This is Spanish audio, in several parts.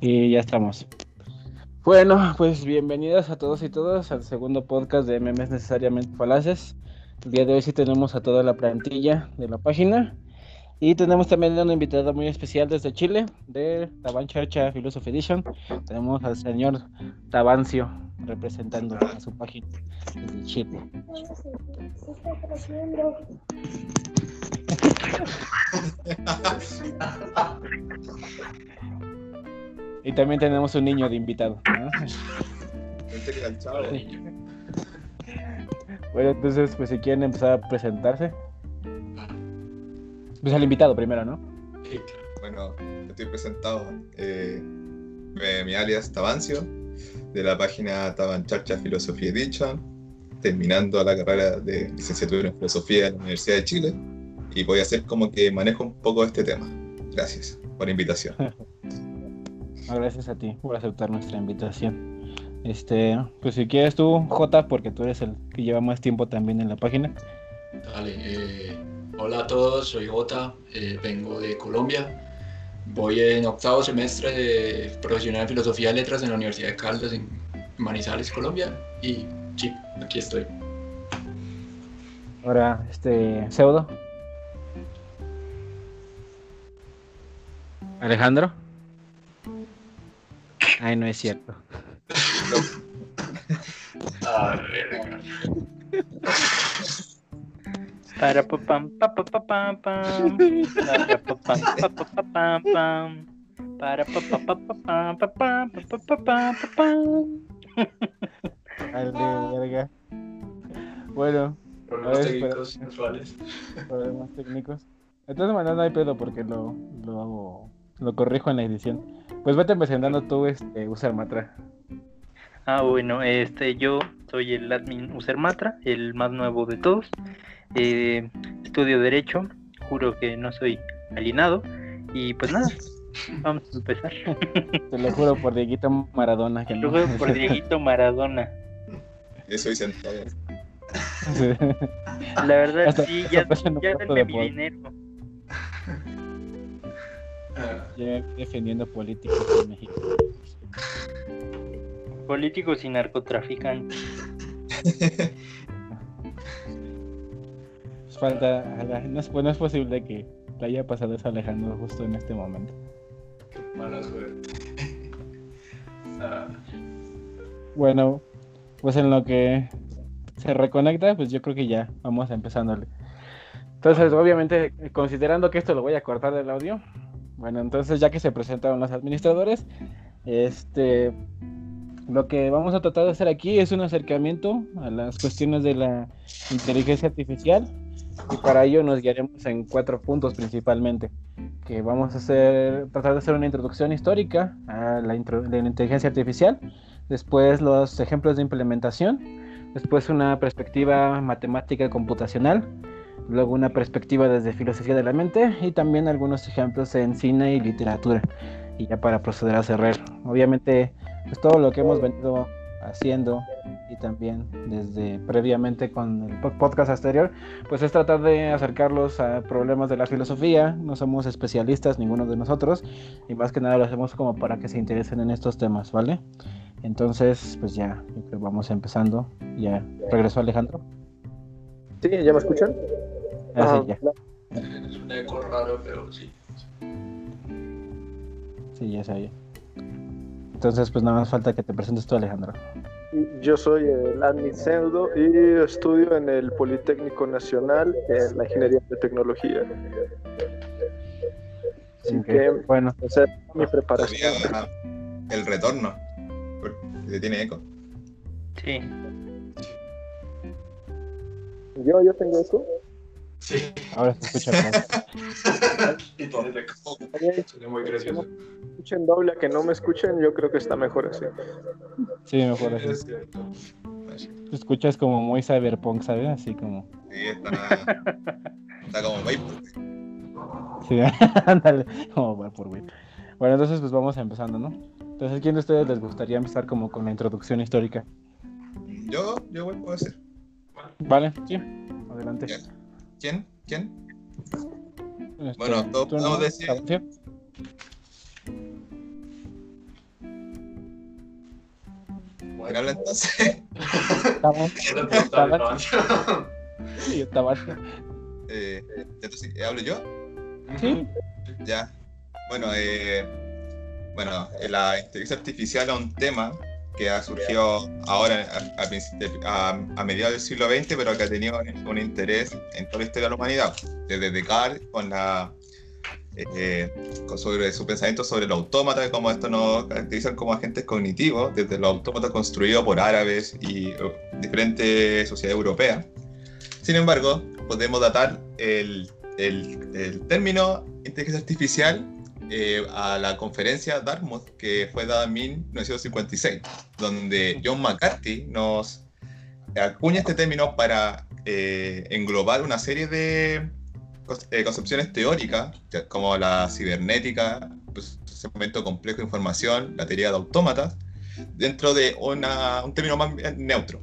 Y ya estamos. Bueno, pues bienvenidos a todos y todas al segundo podcast de Memes Necesariamente Falaces. El día de hoy sí tenemos a toda la plantilla de la página. Y tenemos también una invitada muy especial desde Chile, de Taban Charcha Philosophy Edition. Tenemos al señor Tabancio representando a su página desde Chile. y también tenemos un niño de invitado. ¿no? Bueno, entonces, pues si quieren empezar a presentarse. Pues al invitado primero, ¿no? Sí, Bueno, estoy presentado. Eh, eh, mi alias Tabancio, de la página Tabancharcha Philosophy Edition, terminando la carrera de licenciatura en filosofía en la Universidad de Chile. Y voy a hacer como que manejo un poco este tema. Gracias por la invitación. Gracias a ti por aceptar nuestra invitación. Este, pues si quieres tú, J, porque tú eres el que lleva más tiempo también en la página. Dale, eh, hola a todos, soy Jota, eh, vengo de Colombia. Voy en octavo semestre de profesional en filosofía y letras en la Universidad de Caldas, en Manizales, Colombia. Y sí, aquí estoy. Ahora, este, pseudo. Alejandro. Ay, no es cierto. Ah, verga. Para pa pam pa pa pa pam pam. Para pa pam pa pa pa pam pam. Para pa pa pa pa pam pa pam pa pa pa pam pa pam. Dale, verga. Bueno, Problemas técnicos espera. usuales. problemas técnicos. De todas maneras no hay pedo porque lo, lo hago, lo corrijo en la edición. Pues vete presentando tú, este, Usar Matra. Ah, bueno, este, yo soy el admin Usermatra, el más nuevo de todos. Eh, estudio Derecho, juro que no soy alienado. Y pues nada, vamos a empezar. Te lo juro por Dieguito Maradona que no. Luego por Dieguito Maradona. Eso hice sentado. Sí. La verdad, Hasta- sí, hasta ya, ya denme de mi dinero. Ah, Ya defendiendo políticos en México. Políticos y narcotraficantes. Pues falta, no es, no es posible que le haya pasado eso a Alejandro justo en este momento. qué mala suerte. Ah, Bueno, pues en lo que se reconecta, pues yo creo que ya vamos empezándole. Entonces, obviamente, considerando que esto lo voy a cortar del audio, bueno, entonces ya que se presentaron los administradores, este, lo que vamos a tratar de hacer aquí es un acercamiento a las cuestiones de la inteligencia artificial y para ello nos guiaremos en cuatro puntos principalmente, que vamos a hacer, tratar de hacer una introducción histórica a la, de la inteligencia artificial, después los ejemplos de implementación, después una perspectiva matemática computacional, luego una perspectiva desde filosofía de la mente y también algunos ejemplos en cine y literatura. Y ya para proceder a cerrar, obviamente, pues todo lo que hemos venido haciendo y también desde previamente con el po- podcast anterior, pues es tratar de acercarlos a problemas de la filosofía. No somos especialistas, ninguno de nosotros, y más que nada lo hacemos como para que se interesen en estos temas, ¿vale? Entonces, pues ya, yo creo que vamos empezando. Ya regresó Alejandro. Sí, ¿ya me escuchan? Así Ajá. ya. es un eco raro, pero sí. Sí, ya oye. Entonces, pues nada más falta que te presentes tú, Alejandro. Yo soy el admin pseudo y estudio en el Politécnico Nacional en la Ingeniería de Tecnología. Así que Bueno, esa es mi preparación. El retorno. Porque tiene eco. Sí. Yo, yo tengo eco. Sí. ahora se escucha más. y tiene muy gracioso. Escuchen doble a que no me escuchen, yo creo que está mejor así. Sí, mejor así. Es cierto. Te escuchas como muy cyberpunk, ¿sabes? Así como. Sí, está, está como Vapor. Sí, ándale, como va por güey. Bueno, entonces pues vamos empezando, ¿no? Entonces, ¿quién de ustedes les gustaría empezar como con la introducción histórica? Yo, yo igual puedo hacer. Vale, sí, adelante. ¿Quién? ¿Quién? Este, bueno, todos podemos decir. Bueno, entonces. Estamos. Sí, está eh, entonces, eh, ¿hablo yo? Sí. Ya. Bueno, eh, bueno, eh, la inteligencia artificial es un tema que ha surgido ahora a, a a mediados del siglo XX, pero que ha tenido un interés en toda la historia de la humanidad. Desde Descartes, con la eh, con- sobre su pensamiento sobre los autómatas, como esto nos caracterizan como agentes cognitivos, desde los autómatas construidos por árabes y eh, diferentes sociedades europeas. Sin embargo, podemos datar el, el- el término inteligencia artificial eh, a la conferencia Dartmouth que fue dada en 1956, donde John McCarthy nos acuña este término para eh, englobar una serie de eh, concepciones teóricas, como la cibernética, pues, procesamiento complejo de información, la teoría de autómatas, dentro de una- un término más neutro.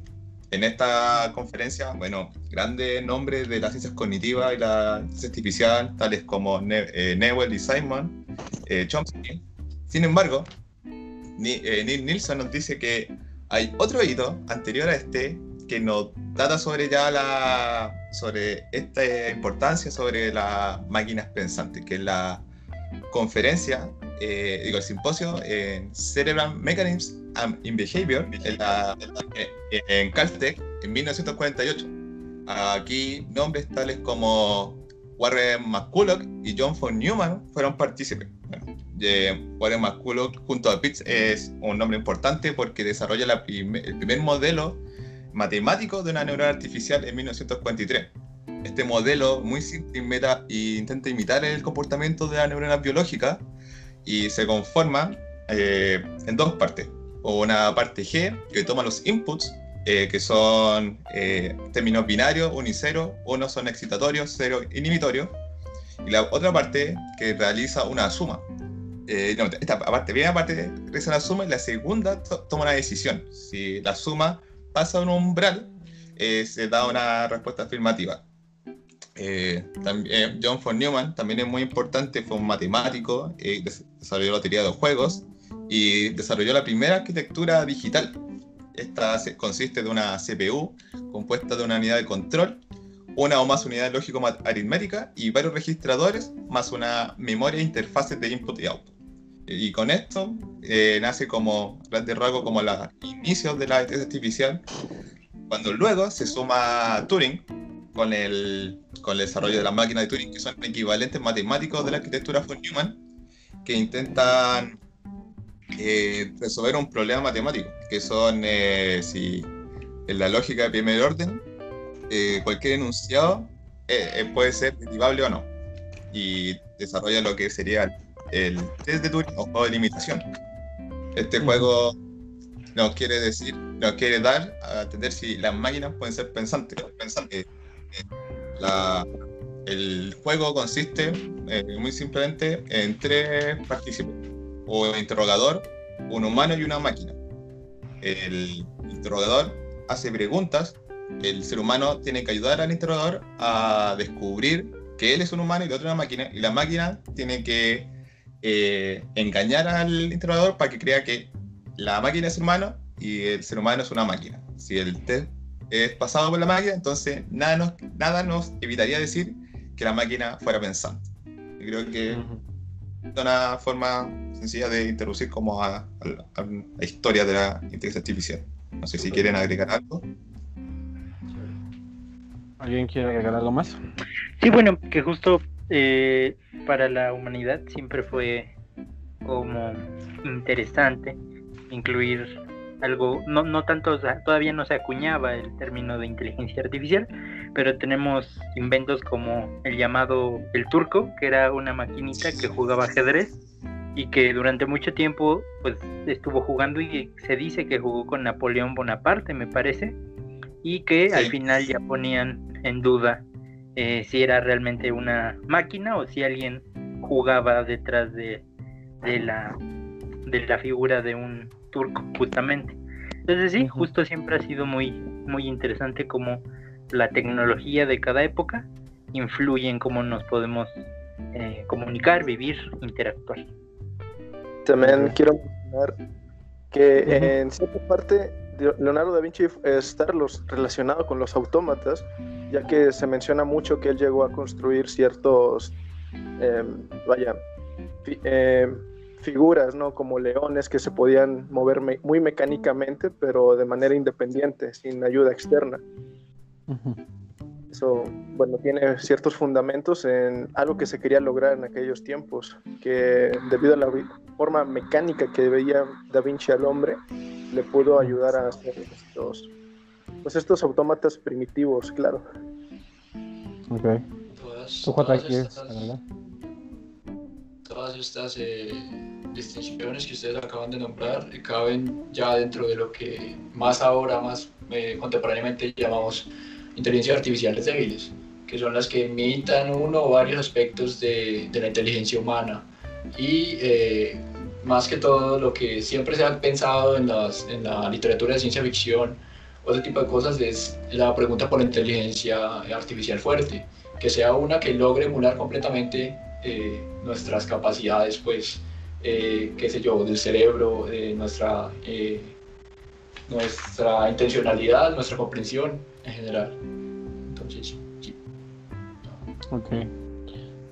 En esta conferencia, bueno, grandes nombres de las ciencias cognitivas y la ciencia artificial, tales como Ne- eh, Newell y Simon, eh, Chomsky. Sin embargo, Ni- eh, Neil Nilsson nos dice que hay otro hito anterior a este que nos data sobre ya la sobre esta importancia sobre las máquinas pensantes, que es la conferencia, eh, digo, el simposio en Cerebral Mechanisms in Behavior en, la- en- Caltech en 1948. Aquí nombres tales como Warren McCulloch y John von Neumann fueron partícipes. Eh, Warren McCulloch junto a Pitts es un nombre importante porque desarrolla la el primer modelo matemático de una neurona artificial en 1943. Este modelo muy simple y intenta imitar el comportamiento de la neurona biológica y se conforma eh, en dos partes. Una parte G que toma los inputs, eh, que son eh, términos binarios, 1 y 0, unos son excitatorios, 0 inhibitorios, y la otra parte que realiza una suma. Eh, no, esta parte, primera parte realiza una suma y la segunda to- toma una decisión. Si la suma pasa un umbral, eh, se da una respuesta afirmativa. Eh, también, John von Neumann también es muy importante, fue un matemático, eh, des- desarrolló la teoría de los juegos y desarrolló la primera arquitectura digital. Esta consiste de una CPU compuesta de una unidad de control, una o más unidades lógico-aritméticas y varios registradores, más una memoria e interfaces de input y output. Y con esto eh, nace como, grandes rasgos, como los inicios de la inteligencia artificial, cuando luego se suma Turing con el, con el desarrollo de las máquinas de Turing, que son equivalentes matemáticos de la arquitectura von Neumann, que intentan eh, resolver un problema matemático, que son eh, si en la lógica de primer orden, eh, cualquier enunciado eh, eh, puede ser derivable o no. Y desarrolla lo que sería el test de Turing o juego de limitación. Este juego nos quiere decir, nos quiere dar a entender si las máquinas pueden ser pensantes. pensantes. Eh, la- el juego consiste muy simplemente en tres partícipes, o el interrogador, un humano y una máquina. El interrogador hace preguntas, el ser humano tiene que ayudar al interrogador a descubrir que él es un humano y la otra una máquina, y la máquina tiene que eh, engañar al interrogador para que crea que la máquina es humano y el ser humano es una máquina. Si el test es pasado por la máquina, entonces nada nos, evitaría decir que la máquina fuera pensante. Y creo que una forma sencilla de introducir como a, a- a la historia de la inteligencia artificial. No sé si quieren agregar algo. ¿Alguien quiere agregar algo más? Sí, bueno, que justo eh, para la humanidad siempre fue como interesante incluir algo, no, no tanto, o sea, todavía no se acuñaba el término de inteligencia artificial, pero tenemos inventos como el llamado el turco, que era una maquinita que jugaba ajedrez y que durante mucho tiempo pues estuvo jugando y se dice que jugó con Napoleón Bonaparte, me parece, y que al final ya ponían en duda eh, si era realmente una máquina o si alguien jugaba detrás de, de la de la figura de un turco justamente. Entonces sí, justo siempre ha sido muy muy interesante cómo la tecnología de cada época influye en cómo nos podemos eh, comunicar, vivir, interactuar. También quiero mencionar que Ujú. en cierta parte Leonardo da Vinci estar los, relacionado con los autómatas, ya que se menciona mucho que él llegó a construir ciertos, em, vaya, em, figuras, ¿no? Como leones que se podían mover muy mecánicamente, pero de manera independiente, sin ayuda externa. Eso, bueno, tiene ciertos fundamentos en algo que se quería lograr en aquellos tiempos, que debido a la forma mecánica que veía Da Vinci al hombre, le pudo ayudar a hacer estos, pues estos autómatas primitivos, claro. Ok. Todas, ¿Tú todas quieres? Todas estas eh, distinciones que ustedes acaban de nombrar eh, caben ya dentro de lo que más ahora, más eh, contemporáneamente llamamos inteligencias artificiales débiles, que son las que imitan uno o varios aspectos de, de la inteligencia humana. Y eh, más que todo lo que siempre se ha pensado en, las, en la literatura de ciencia ficción o ese tipo de cosas es la pregunta por inteligencia artificial fuerte, que sea una que logre emular completamente eh, nuestras capacidades, pues, eh, qué sé yo, del cerebro, de nuestra, eh, nuestra intencionalidad, nuestra comprensión en general. Entonces, sí. Ok.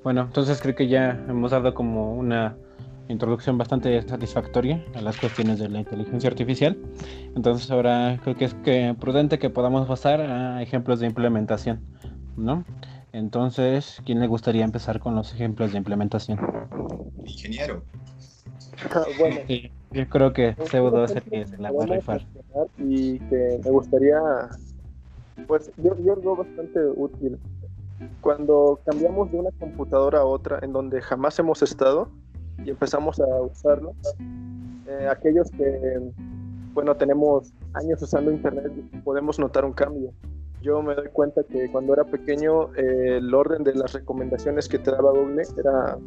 Bueno, entonces creo que ya hemos dado como una introducción bastante satisfactoria a las cuestiones de la inteligencia artificial. Entonces ahora creo que es que prudente que podamos pasar a ejemplos de implementación, ¿no? Entonces, ¿quién le gustaría empezar con los ejemplos de implementación? Ingeniero. bueno, Sí, yo creo que Pseudo es el que se la va a rifar. y que me gustaría, pues yo, yo lo veo bastante útil. Cuando cambiamos de una computadora a otra en donde jamás hemos estado y empezamos a usarlo, eh, aquellos que, bueno, tenemos años usando Internet, podemos notar un cambio. Yo me doy cuenta que cuando era pequeño eh, el orden de las recomendaciones que te daba Google era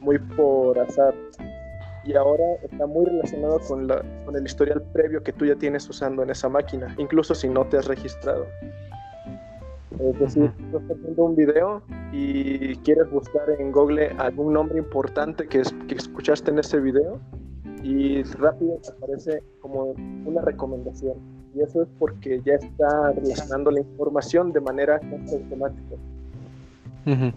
muy por azar y ahora está muy relacionado con, la, con el historial previo que tú ya tienes usando en esa máquina, incluso si no te has registrado. Es decir, tú estás viendo un video y quieres buscar en Google algún nombre importante que, es, que escuchaste en ese video y rápido te aparece como una recomendación. Y eso es porque ya está relacionando la información de manera casi automática. Ujú.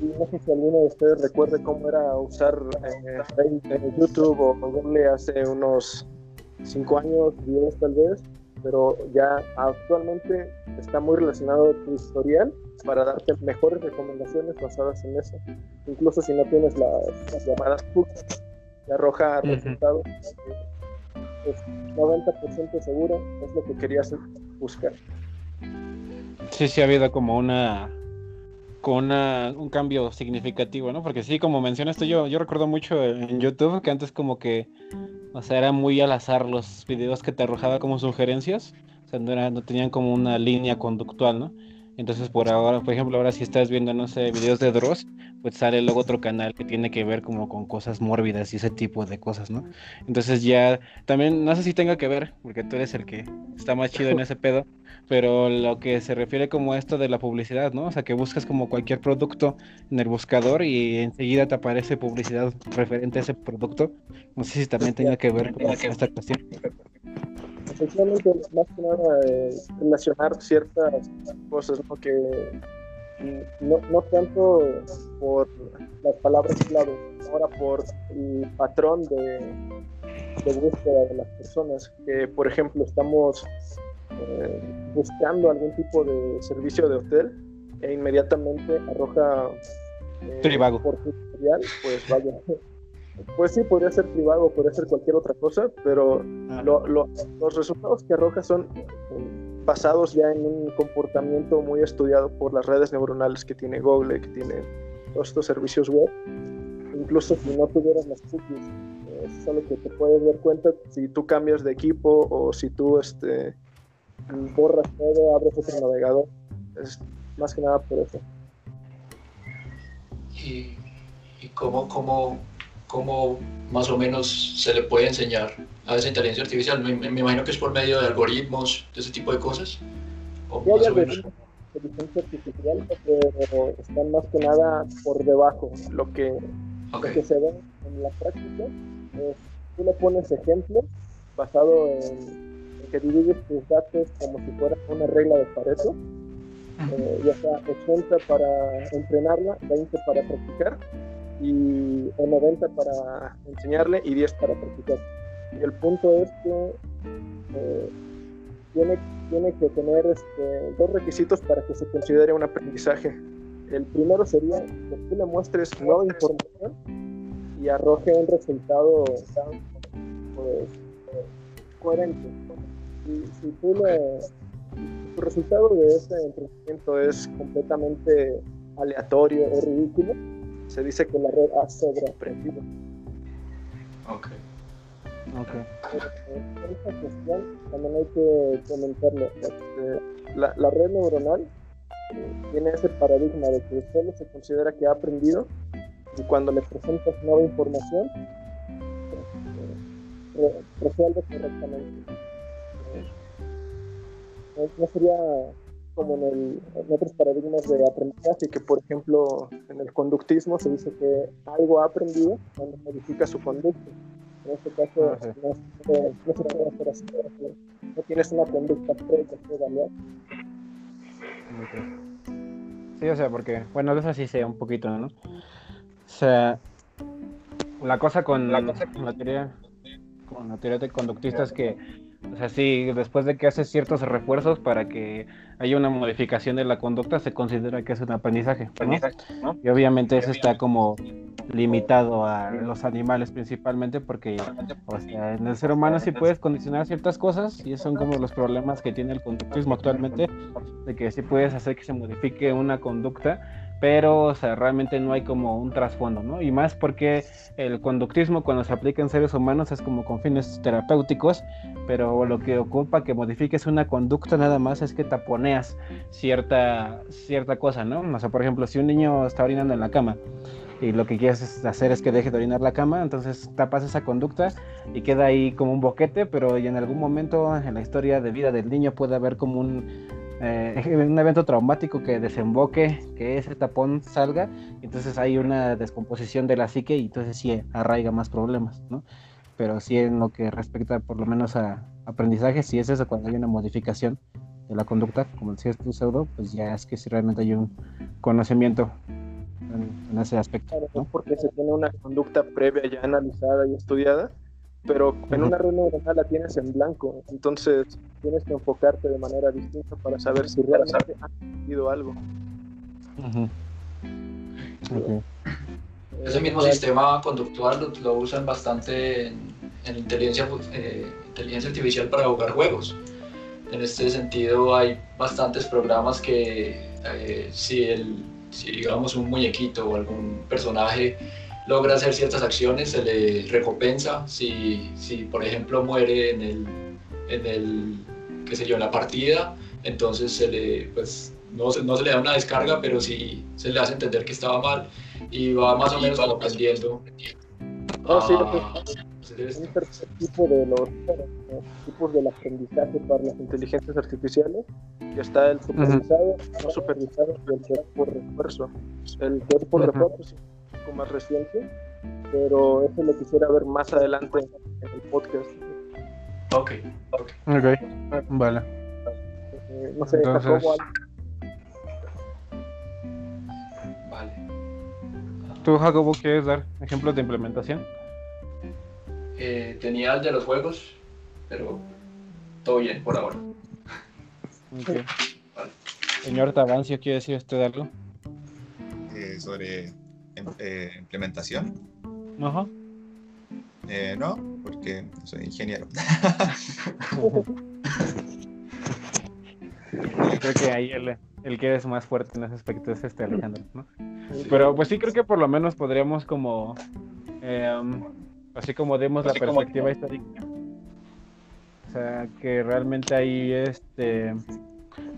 Y no sé si alguno de ustedes recuerde cómo era usar eh, eh, YouTube o Google hace unos 5 años, 10 tal vez, pero ya actualmente está muy relacionado tu historial para darte mejores recomendaciones basadas en eso. Incluso si no tienes las, las llamadas cookies, te arroja resultados. Pues 90% seguro es lo que querías buscar. Sí, sí ha habido como una con un cambio significativo, ¿no? Porque sí, como mencionaste yo, yo recuerdo mucho en YouTube que antes como que, o sea, era muy al azar los videos que te arrojaba como sugerencias, o sea, no, era- no tenían como una línea conductual, ¿no? Entonces por ahora, por ejemplo, ahora si estás viendo, no sé, videos de Dross, pues sale luego otro canal que tiene que ver como con cosas mórbidas y ese tipo de cosas, ¿no? Entonces ya, también, no sé si tenga que ver, porque tú eres el que está más chido en ese pedo, pero lo que se refiere como a esto de la publicidad, ¿no? O sea, que buscas como cualquier producto en el buscador y enseguida te aparece publicidad referente a ese producto. No sé si también tenga que ver con esta cuestión. Efectivamente, más que nada eh, relacionar ciertas cosas, ¿no? Que no, no tanto por las palabras clave, ahora por el patrón de, de búsqueda de las personas. Que, por ejemplo, estamos eh, buscando algún tipo de servicio de hotel e inmediatamente arroja eh, Trivago. por tu historial, pues vaya. Pues sí, podría ser privado, podría ser cualquier otra cosa, pero lo- lo- los resultados que arroja son eh, basados ya en un comportamiento muy estudiado por las redes neuronales que tiene Google, que tiene todos estos servicios web. Incluso si no tuvieras las cookies, es algo que te puedes dar cuenta si tú cambias de equipo o si tú este, borras todo, abres otro navegador. Es más que nada por eso. y, y cómo, cómo, cómo más o menos se le puede enseñar a esa inteligencia artificial. Me, me imagino que es por medio de algoritmos, de ese tipo de cosas. O hay más o menos. algoritmos de inteligencia artificial, pero están más que nada por debajo. Lo que Ok, Lo que se ve en la práctica es, tú le pones ejemplos basado en, que divides tus datos como si fuera una regla de Pareto, eh, ya sea 80 para entrenarla, 20 para practicar y o 90 para enseñarle y 10 para practicar. Y el punto es que eh, tiene, tiene que tener este, dos requisitos para que se considere un aprendizaje. El primero sería que tú le muestres nueva información y arroje un resultado pues, coherente. Si, tú le, tu resultado de ese entrenamiento es completamente aleatorio o ridículo, se dice que la red ha sobreaprendido. Ok. Ok. En esta cuestión también hay que comentarlo. Este, la, la red neuronal eh, tiene ese paradigma de que solo se considera que ha aprendido y cuando le presentas nueva información, eh, re- resuelve correctamente. Eh, no sería como en, el- en otros paradigmas de aprendizaje, que por ejemplo en el conductismo se dice que algo ha aprendido cuando modifica su conducta. En este caso Ah, sí. no, no se puede hacer así, porque no tienes una conducta previa que. Ok. Sí, o sea, porque, bueno, de eso sí sé un poquito, ¿no? O sea, la cosa con la, con la teoría con la teoría de conductista es que, o sea, sí, después de que haces ciertos refuerzos para que haya una modificación de la conducta, se considera que es un aprendizaje, ¿no? Y obviamente eso está como limitado a los animales principalmente porque, o sea, en el ser humano sí puedes condicionar ciertas cosas y esos son como los problemas que tiene el conductismo actualmente, de que sí puedes hacer que se modifique una conducta, pero, o sea, realmente no hay como un trasfondo, ¿no? Y más porque el conductismo cuando se aplica en seres humanos es como con fines terapéuticos, pero lo que ocupa que modifiques una conducta nada más es que taponeas cierta, cierta cosa, ¿no? O sea, por ejemplo, si un niño está orinando en la cama y lo que quieres es hacer es que deje de orinar la cama, entonces tapas esa conducta y queda ahí como un boquete, pero en algún momento en la historia de vida del niño puede haber como un, eh, un evento traumático que desemboque, que ese tapón salga, entonces hay una descomposición de la psique y entonces sí arraiga más problemas, ¿no? Pero sí en lo que respecta por lo menos a aprendizaje, si es eso cuando hay una modificación de la conducta, como decías tú, pseudo, pues ya es que si realmente hay un conocimiento en, en ese aspecto, ¿no? porque se tiene una conducta previa ya analizada y estudiada, pero en una neuronal la tienes en blanco, entonces tienes que enfocarte de manera distinta para saber si realmente has aprendido algo. Ujú. Ok. Ese mismo Eh, sistema conductual lo, lo usan bastante en, en inteligencia, eh, inteligencia artificial para jugar juegos. En este sentido hay bastantes programas que eh, si, el, si digamos un muñequito o algún personaje logra hacer ciertas acciones se le recompensa. Si, si por ejemplo muere en el, en el, qué sé yo, en la partida, entonces se le, pues, no, se- no se le da una descarga, pero sí se le hace entender que estaba mal y va más o menos aprendiendo. No, sí, a lo que- hacer esto. un tercer tipo de los tipos del aprendizaje para las inteligencias artificiales y está el supervisado, el no supervisado y el que por refuerzo. El que por refuerzo poco más reciente, pero eso lo quisiera ver más adelante en el podcast. Ok, ok. Ok, vale. Eh, no sé, Entonces- Vale. ¿Tú, Jacobo, quieres dar ejemplos de implementación? Eh, tenía el de los juegos, pero todo bien por ahora. Ok. Señor Tabancio, ¿quiere decir usted algo? Eh, sobre eh, implementación. Ajá. Eh, no, porque soy ingeniero. Creo que ahí el, el que es más fuerte en ese aspecto es este Alejandro, ¿no? Pero pues sí creo que por lo menos podríamos como, em, así como demos la perspectiva histórica, o sea, que realmente ahí este,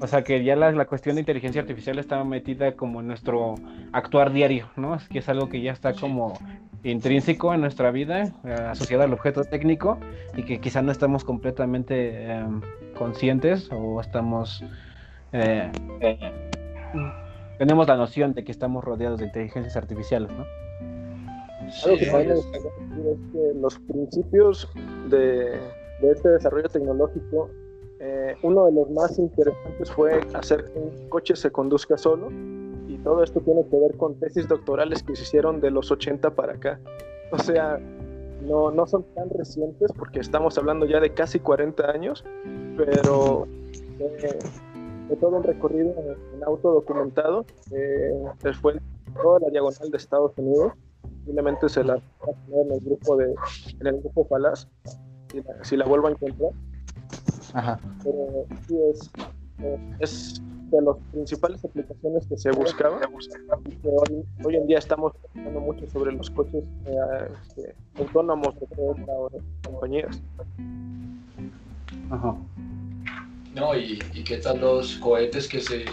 o sea, que ya la, la cuestión de inteligencia artificial está metida como en nuestro actuar diario, ¿no? Es que es algo que ya está como intrínseco en nuestra vida, eh, asociado al objeto técnico y que quizá no estamos completamente em, conscientes o estamos eh, tenemos la noción de que estamos rodeados de inteligencias artificiales, ¿no? Algo que también es- es que los principios de de este desarrollo tecnológico, eh, uno de los más interesantes fue hacer que un coche se conduzca solo y todo esto tiene que ver con tesis doctorales que se hicieron de los 80 para acá. O sea, no, no son tan recientes porque estamos hablando ya de casi 40 años, pero eh, de todo un recorrido en, auto documentado. Eh, fue toda la diagonal de Estados Unidos. Simplemente se la va a en el grupo de en el grupo la, si la vuelvo a encontrar. Ajá. Pero sí es, eh, es de las principales aplicaciones que se buscaban. y que hoy, hoy en día estamos hablando mucho sobre los coches eh, este, autónomos de Toyota o de compañías. Ajá. No, y, y qué tal los cohetes que se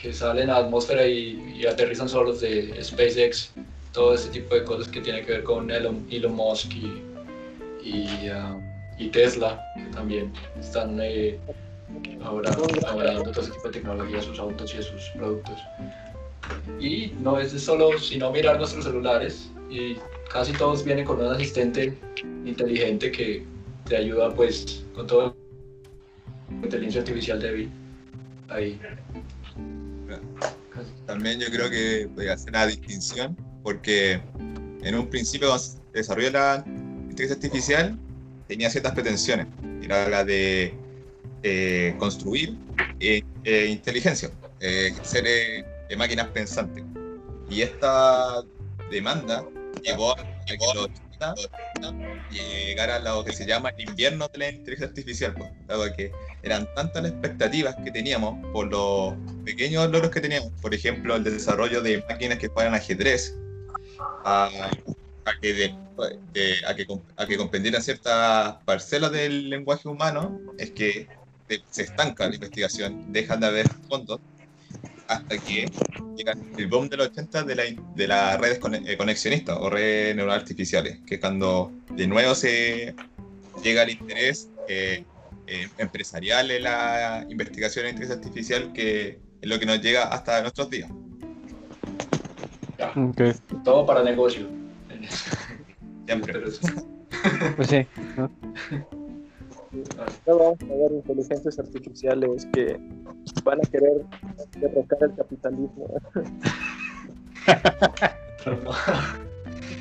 que salen a la atmósfera y, y aterrizan solos de SpaceX, todo ese tipo de cosas que tienen que ver con Elon, Elon Musk y, y, ah, y Tesla, también están eh, ahora, dando todo ese tipo de tecnología a sus autos y a sus productos. Y no es solo sino mirar nuestros celulares y casi todos vienen con un asistente inteligente que te ayuda pues con todo inteligencia artificial débil ahí. También yo creo que voy a hacer una distinción porque en un principio desarrolló la inteligencia artificial tenía ciertas pretensiones. Era la de eh, construir eh, eh, inteligencia, eh, seres de máquinas pensantes. Y esta demanda llevó a que los 80 llegara a lo que se llama el invierno de la inteligencia artificial, pues, dado que eran tantas las expectativas que teníamos por los pequeños logros que teníamos, por ejemplo, el desarrollo de máquinas que juegan ajedrez, a, a que, de- de- a, que, a que comprendieran ciertas parcelas del lenguaje humano, es que se estanca la investigación, dejan de haber fondos, hasta que llega el boom de los 80 de, la, de las redes eh, conexionistas o redes neuronales artificiales, que cuando de nuevo se llega el interés eh, eh, empresarial en la investigación en inteligencia artificial, que es lo que nos llega hasta nuestros días. Ya, Ok. todo para negocio. Siempre. Pues sí. Ya vamos a ver inteligencias artificiales que van a querer derrocar el capitalismo.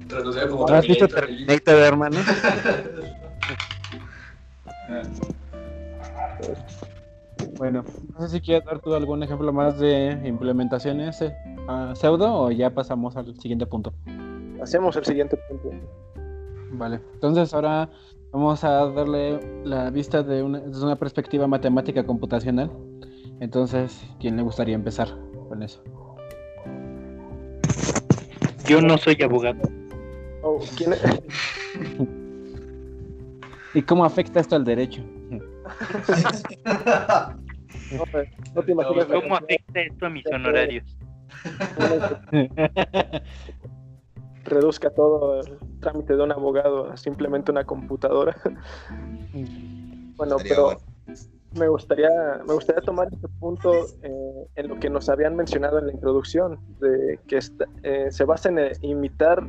Traducido como ¿No has visto Terminator. Terminator, hermano? Bueno, no sé si quieres dar tú algún ejemplo más de implementaciones eh, a pseudo o ya pasamos al siguiente punto. Hacemos el siguiente punto. Vale, entonces ahora vamos a darle la vista de una, desde una perspectiva matemática computacional. Entonces, ¿quién le gustaría empezar con eso? Yo no soy abogado. Oh, ¿quién- ¿Y cómo afecta esto al derecho? no, pues, no te imaginas ¿Cómo afecta esto a mis honorarios? reduzca todo el trámite de un abogado a simplemente una computadora. Bueno, Estaría pero bueno. me gustaría, me gustaría tomar este punto eh, en lo que nos habían mencionado en la introducción, de que esta- eh, se basa en eh, imitar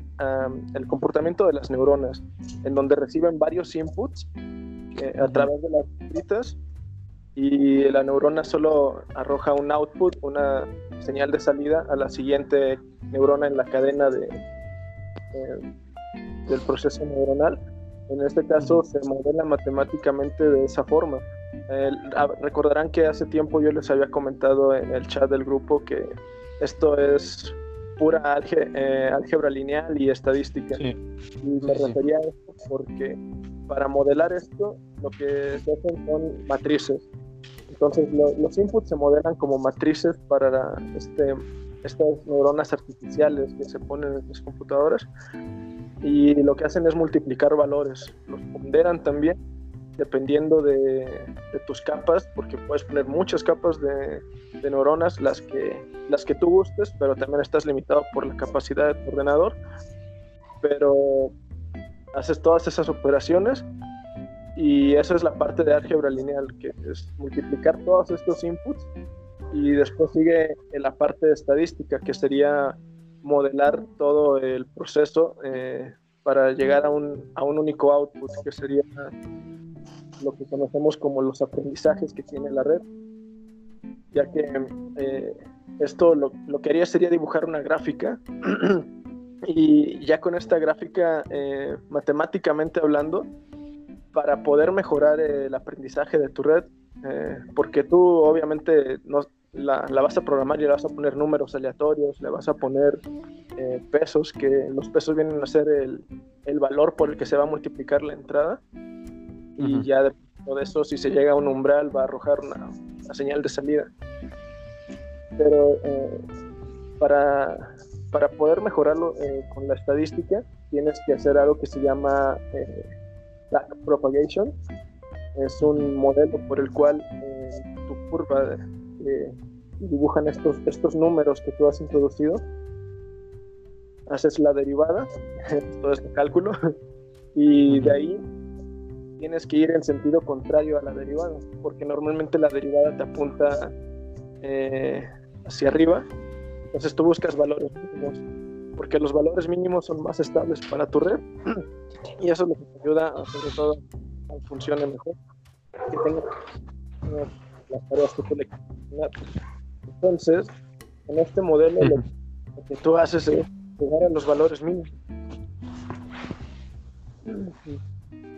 el comportamiento de las neuronas, en donde reciben varios inputs a través de las escritas y la neurona solo arroja un output, una señal de salida a la siguiente neurona en la cadena de, eh, del proceso neuronal. En este caso se modela matemáticamente de esa forma. Ah, recordarán que hace tiempo yo les había comentado en el chat del grupo que esto es pura álge- eh, álgebra lineal y estadística. Sí. Y me Sí, sí. refería a esto porque para modelar esto lo que se hacen son matrices. Entonces lo- los inputs se modelan como matrices para este, estas neuronas artificiales que se ponen en las computadoras y lo que hacen es multiplicar valores. Los ponderan también dependiendo de, tus capas, porque puedes poner muchas capas de, de neuronas, las que, las que tú gustes, pero también estás limitado por la capacidad de tu ordenador. Pero haces todas esas operaciones y esa es la parte de álgebra lineal, que es multiplicar todos estos inputs y después sigue la parte de estadística, que sería modelar todo el proceso eh, para llegar a un, a un único output, que sería lo que conocemos como los aprendizajes que tiene la red, ya que eh, esto lo, lo, que haría sería dibujar una gráfica y ya con esta gráfica, eh, matemáticamente hablando, para poder mejorar el aprendizaje de tu red, porque tú obviamente no, la, la, vas a programar y le vas a poner números aleatorios, le vas a poner eh, pesos, que los pesos vienen a ser el, el, valor por el que se va a multiplicar la entrada. Y uh -huh. ya de, de, eso, si se llega a un umbral, va a arrojar una, una señal de salida. Pero eh, para, para, poder mejorarlo eh, con la estadística, tienes que hacer algo que se llama backpropagation. Es un modelo por el cual tu curva eh, dibujan estos, estos números que tú has introducido, haces la derivada, todo este cálculo, y de ahí tienes que ir en sentido contrario a la derivada, porque normalmente la derivada te apunta eh, hacia arriba, entonces tú buscas valores mínimos, porque los valores mínimos son más estables para tu red, y eso es lo que te ayuda a sobre todo a que funcione mejor, que tenga las tareas que tú le Entonces, en este modelo lo, lo, que tú haces es llegar a los valores mínimos.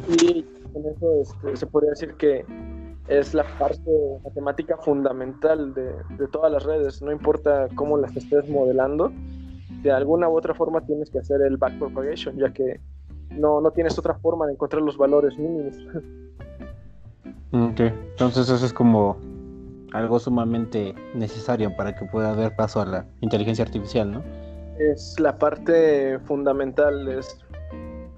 Y en eso este, se podría decir que es la parte matemática fundamental de, de, todas las redes, no importa cómo las estés modelando, de alguna u otra forma tienes que hacer el backpropagation, ya que no, no tienes otra forma de encontrar los valores mínimos. Ok, entonces eso es como algo sumamente necesario para que pueda dar paso a la inteligencia artificial, ¿no? Es la parte fundamental, es,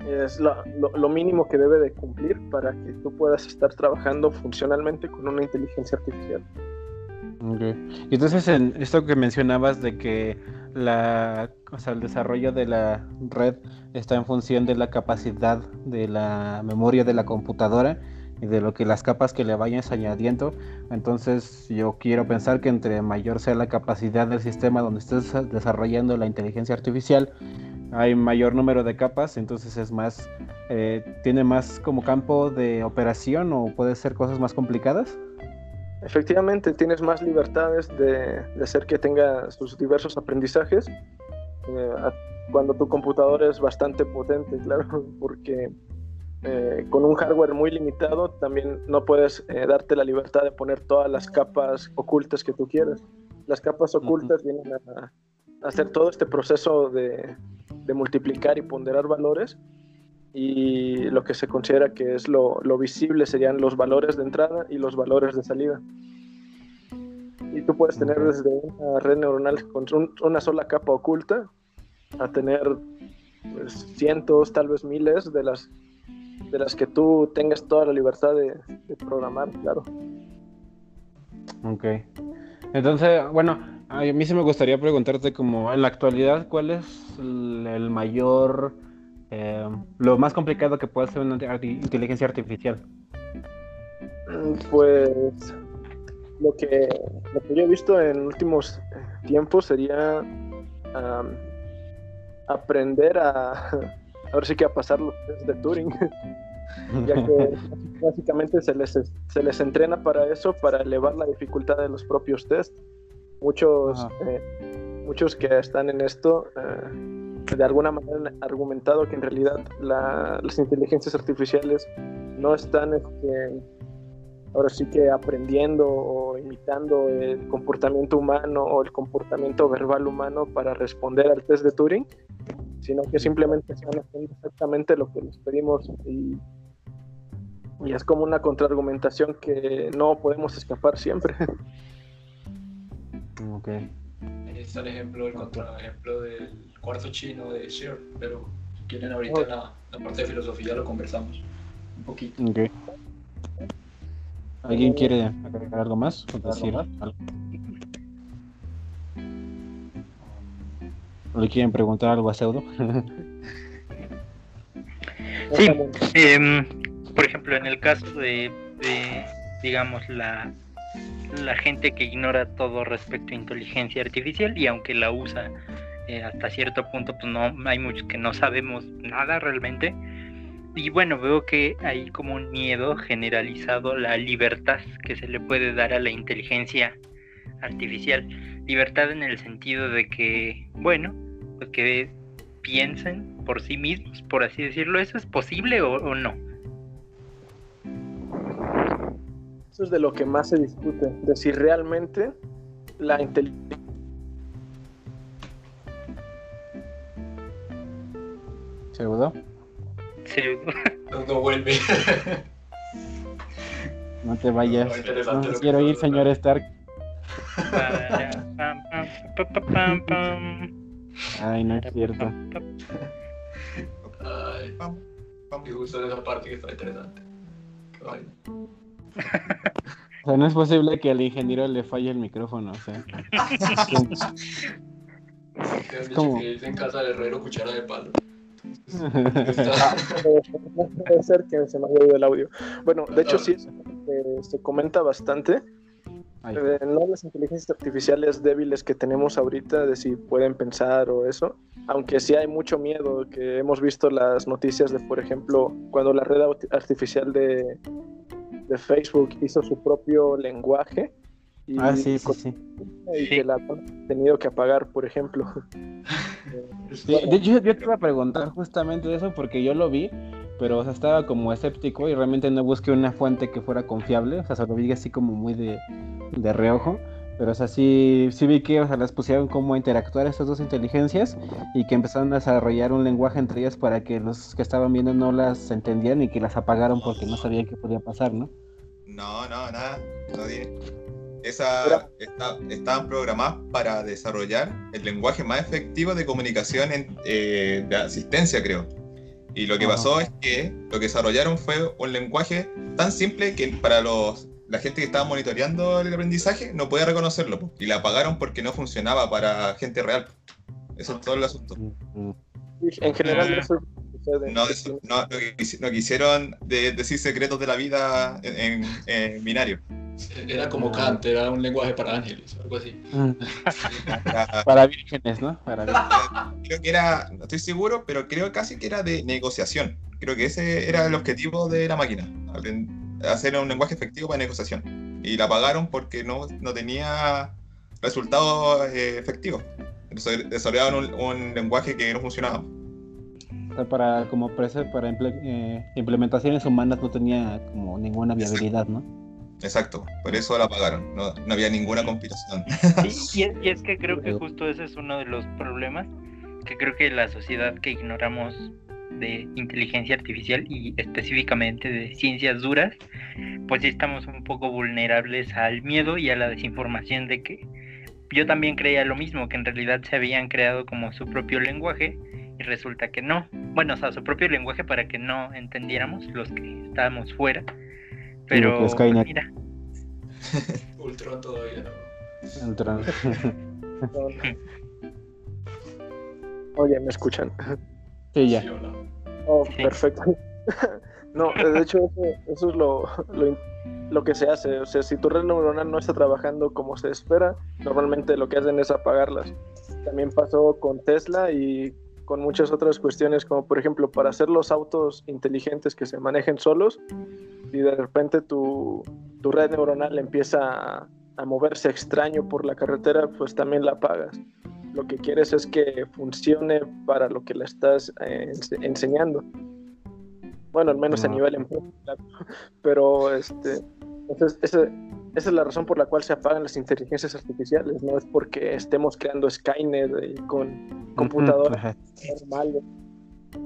es lo, lo, lo, mínimo que debe de cumplir para que tú puedas estar trabajando funcionalmente con una inteligencia artificial. Okay. Entonces, en esto que mencionabas de que la, o sea, el desarrollo de la red está en función de la capacidad de la memoria de la computadora, y de lo que las capas que le vayas añadiendo. Entonces yo quiero pensar que entre mayor sea la capacidad del sistema donde estés desarrollando la inteligencia artificial, hay mayor número de capas, entonces es más, eh, tiene más como campo de operación o puede ser cosas más complicadas. Efectivamente, tienes más libertades de, hacer que tenga sus diversos aprendizajes. Eh, cuando tu computador es bastante potente, claro, porque eh, con un hardware muy limitado también no puedes eh, darte la libertad de poner todas las capas ocultas que tú quieras. Las capas ocultas uh -huh. vienen a, a, hacer todo este proceso de, de, multiplicar y ponderar valores y lo que se considera que es lo, lo, visible serían los valores de entrada y los valores de salida. Y tú puedes tener desde una red neuronal con un, una sola capa oculta a tener pues, cientos, tal vez miles de las de las que tú tengas toda la libertad de, de, programar, claro. Ok. Entonces, bueno, a mí sí me gustaría preguntarte como en la actualidad, ¿cuál es el mayor, eh, lo más complicado que puede hacer una inteligencia artificial? Pues lo que, lo que yo he visto en últimos tiempos sería um, aprender a ahora sí que a pasar los test de Turing, ya que básicamente se les, se les entrena para eso, para elevar la dificultad de los propios test. Muchos, eh, muchos que están en esto, eh, de alguna manera han argumentado que en realidad la, las inteligencias artificiales no están este, ahora sí que aprendiendo o imitando el comportamiento humano o el comportamiento verbal humano para responder al test de Turing, sino que simplemente están haciendo exactamente lo que les pedimos y, y es como una contraargumentación que no podemos escapar siempre. Ok. Ahí está el ejemplo, el contraejemplo del cuarto chino de Sir, pero si quieren ahorita en la, la, parte de filosofía lo conversamos un poquito. Okay. ¿Alguien quiere agregar algo más o decir algo? ¿O le quieren preguntar algo a Pseudo? sí, eh, por ejemplo, en el caso de, de digamos, la, la gente que ignora todo respecto a inteligencia artificial y aunque la usa eh, hasta cierto punto, pues no hay muchos que no sabemos nada realmente. y bueno, veo que hay como un miedo generalizado a la libertad que se le puede dar a la inteligencia artificial. Libertad en el sentido de que, bueno, pues que piensen por sí mismos, por así decirlo. ¿Eso es posible o, o no? Eso es de lo que más se discute, de si realmente la inteligencia ¿Seguro? Pseudo. No, no vuelve. No te vayas. No, No quiero ir, señor Stark. Para, pam, pam, pa, pa, pam, pam. Ay, no es cierto. Ay, Pam, pam. me gustó esa parte que está interesante. Qué vaina. O sea, no es posible que al ingeniero le falle el micrófono, o sea. Que dice en casa del herrero cuchara de palo. Puede ser que se me haya oído el audio. Bueno, de hecho sí es algo que se comenta bastante. Eh, no las inteligencias artificiales débiles que tenemos ahorita de si pueden pensar o eso, aunque sí hay mucho miedo que hemos visto las noticias de, por ejemplo, cuando la red artificial de, de hizo su propio lenguaje y, Ah, sí, sí, sí. y Sí. que la han tenido que apagar, por ejemplo. Sí, hecho, yo te iba a preguntar justamente eso porque yo lo vi, pero o sea, estaba como escéptico y realmente no busqué una fuente que fuera confiable, o sea, se lo vi así como muy de, de reojo. Pero, o sea, sí, sí vi que o sea, las pusieron como a interactuar estas dos inteligencias y que empezaron a desarrollar un lenguaje entre ellas para que los que estaban viendo no las entendían y que las apagaron porque no sabían qué podía pasar, ¿no? No, no, nada. No tiene. Esa, está- estaban programadas para desarrollar el lenguaje más efectivo de comunicación en- eh, de asistencia, creo. Y lo que pasó es que lo que desarrollaron fue un lenguaje tan simple que para los, la gente que estaba monitoreando el aprendizaje no podía reconocerlo. Y la apagaron porque no funcionaba para gente real. Eso es todo el asunto. En general, eso sucede. No, eso- no, no quisi- no quisieron de- decir secretos de la vida en, en- en binario. Era como Kant, era un lenguaje para ángeles, algo así. mm. Para vírgenes, ¿no? Para vírgenes. creo que era, no estoy seguro, pero creo casi que era de negociación. Creo que ese era el objetivo de la máquina, hacer un lenguaje efectivo para negociación. Y la pagaron porque no, no tenía resultados eh, efectivos. Desarrollaron un, un lenguaje que no funcionaba. Para como prese- para eh, implementaciones humanas no tenía como ninguna viabilidad, ¿no? Exacto, por eso la pagaron. No, no había ninguna conspiración. Sí, y, es, y es que creo que justo ese es uno de los problemas, que creo que la sociedad que ignoramos de inteligencia artificial y específicamente de ciencias duras, pues sí estamos un poco vulnerables al miedo y a la desinformación de que yo también creía lo mismo, que en realidad se habían creado como su propio lenguaje y resulta que no. Bueno, o sea, su propio lenguaje para que no entendiéramos los que estábamos fuera. Pero Skynet. mira, Ultron todavía no. No. Oye, ¿me escuchan? sí, ya. Sí. Oh, Sí. perfecto. no, de hecho, eso, eso es lo, lo, lo que se hace. O sea, si tu red neuronal no está trabajando como se espera, normalmente lo que hacen es apagarlas. También pasó con Tesla y con muchas otras cuestiones, como por ejemplo, para hacer los autos inteligentes que se manejen solos, y de repente tu, tu red neuronal empieza a, a moverse extraño por la carretera, pues también la apagas. Lo que quieres es que funcione para lo que le estás eh, ense- enseñando. Bueno, al menos a nivel empresa. Pero este, entonces, esa es la razón por la cual se apagan las inteligencias artificiales. No es porque estemos creando Skynet eh, con computadoras normales.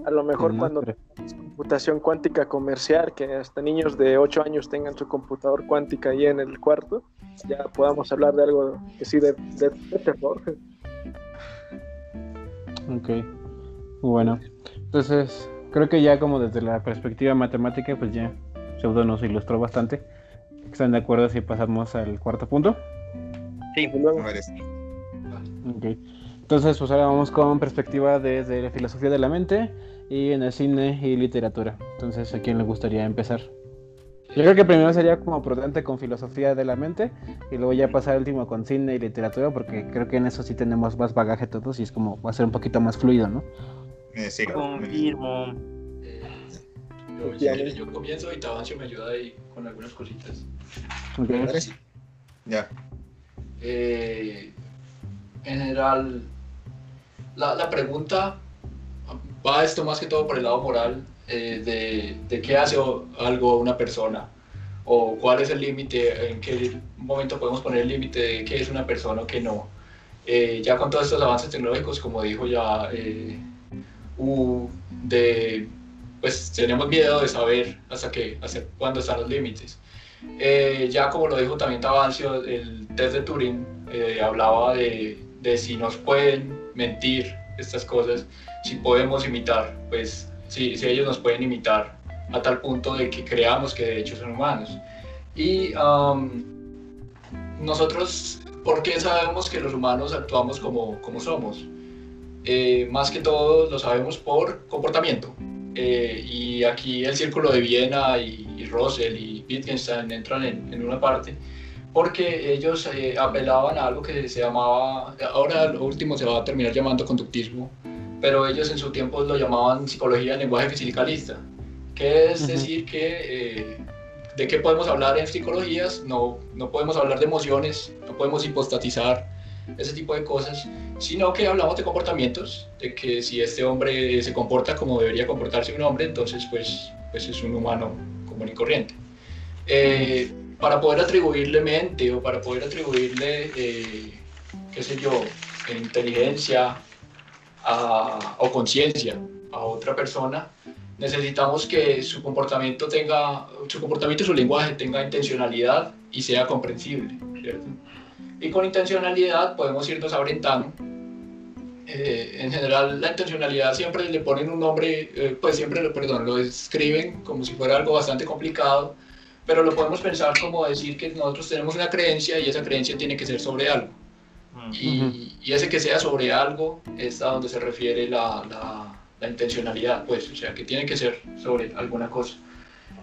A lo mejor Sí, ¿no? cuando Pero- tengas computación cuántica comercial, que hasta niños de 8 años tengan su computador cuántica ahí en el cuarto, ya podamos hablar de algo que sí de, de, de terror. Ok. Bueno, entonces creo que ya como desde la perspectiva matemática, pues ya Pseudo nos ilustró bastante. ¿Están de acuerdo si pasamos al cuarto punto? sí, luego, Me parece. Ok. Entonces, pues ahora vamos con perspectiva desde la filosofía de la mente y en el cine y literatura. Entonces, ¿a quién le gustaría empezar? Yo creo que primero sería como prudente con filosofía de la mente y luego ya pasar último con cine y literatura porque creo que en eso sí tenemos más bagaje todos y es como va a ser un poquito más fluido, ¿no? Eh, sí, confirmo. Yo, si quieres, yo comienzo y Tabancio me ayuda ahí con algunas cositas. Ok. Ahora sí. Ya. Eh, en general, la, pregunta va esto más que todo por el lado moral eh, de, de qué hace algo una persona o cuál es el límite, en qué momento podemos poner el límite de qué es una persona o qué no. Eh, ya con todos estos avances tecnológicos, como dijo ya, eh, de, pues tenemos miedo de saber hasta, qué, hasta cuándo están los límites. Eh, ya como lo dijo también Tabancio, el test de Turing hablaba de, de si nos pueden mentir estas cosas, si podemos imitar, pues si, si ellos nos pueden imitar a tal punto de que creamos que de hecho son humanos. Y um, nosotros, ¿por qué sabemos que los humanos actuamos como, como somos? Eh, más que todo lo sabemos por comportamiento. Eh, y aquí el círculo de Viena y, y Russell y Wittgenstein entran en, en una parte porque ellos eh, apelaban a algo que se llamaba, ahora lo último se va a terminar llamando conductismo, pero ellos en su tiempo lo llamaban psicología del lenguaje fisicalista, que es decir que eh, de qué podemos hablar en psicologías, no, no podemos hablar de emociones, no podemos hipostatizar ese tipo de cosas, sino que hablamos de comportamientos, de que si este hombre se comporta como debería comportarse un hombre, entonces pues, pues es un humano común y corriente. Eh, para poder atribuirle mente o para poder atribuirle, eh, qué sé yo, inteligencia a- o conciencia a otra persona, necesitamos que su comportamiento tenga, su comportamiento y su lenguaje tenga intencionalidad y sea comprensible, ¿cierto? Y con intencionalidad podemos irnos orientando. Eh, en general, la intencionalidad siempre le ponen un nombre, eh, pues siempre, perdón, lo escriben como si fuera algo bastante complicado, pero lo podemos pensar como decir que nosotros tenemos una creencia y esa creencia tiene que ser sobre algo. Y, Ujú. y ese que sea sobre algo es a donde se refiere la, la- la intencionalidad, pues, o sea, que tiene que ser sobre alguna cosa.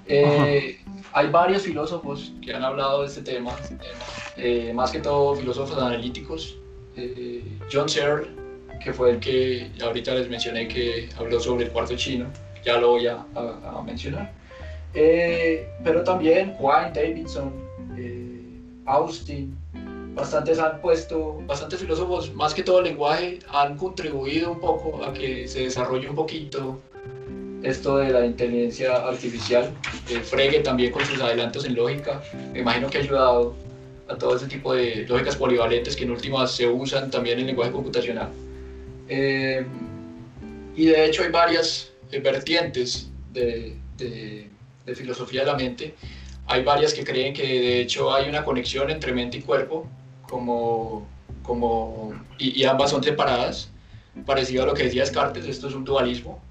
Eh, hay varios filósofos que han hablado de este tema, eh, más que todo filósofos analíticos. Eh, John Searle, que fue el que ahorita les mencioné que habló sobre el cuarto chino, ya lo voy a, a- a mencionar. Eh, pero también Juan Davidson, eh, Austin, bastantes han puesto, bastantes filósofos, más que todo lenguaje, han contribuido un poco a que se desarrolle un poquito esto de la inteligencia artificial. Eh, Frege también con sus adelantos en lógica, me imagino que ha ayudado a todo ese tipo de lógicas polivalentes que en últimas se usan también en lenguaje computacional. Eh, y de hecho hay varias eh, vertientes de, de- de filosofía de la mente. Hay varias que creen que de hecho hay una conexión entre mente y cuerpo, como, como, y, y ambas son separadas, parecido a lo que decía Descartes, esto es un dualismo.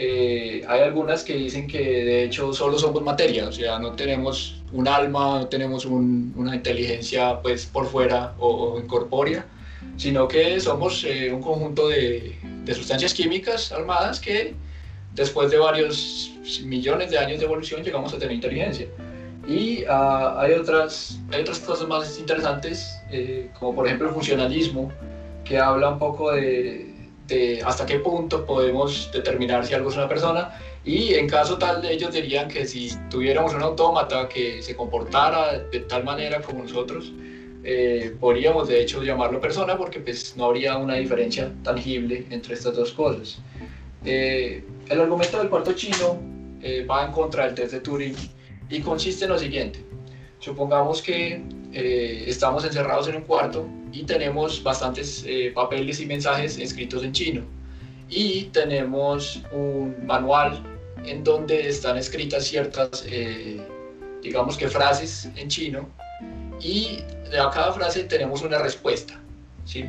Eh, hay algunas que dicen que de hecho solo somos materia, o sea, no tenemos un alma, no tenemos un- una inteligencia pues por fuera o, o incorpórea, sino que somos eh, un conjunto de, de sustancias químicas armadas que después de varios millones de años de evolución llegamos a tener inteligencia. Y ah, hay, otras, hay otras cosas más interesantes, eh, como por ejemplo el funcionalismo, que habla un poco de, hasta qué punto podemos determinar si algo es una persona. Y en caso tal, ellos dirían que si tuviéramos un autómata que se comportara de tal manera como nosotros, eh, podríamos de hecho llamarlo persona porque pues no habría una diferencia tangible entre estas dos cosas. Eh, el argumento del cuarto chino eh, va en contra del test de Turing y consiste en lo siguiente. Supongamos que eh, estamos encerrados en un cuarto y tenemos bastantes papeles y mensajes escritos en chino. Y tenemos un manual en donde están escritas ciertas, digamos que frases en chino. Y a cada frase tenemos una respuesta. ¿sí?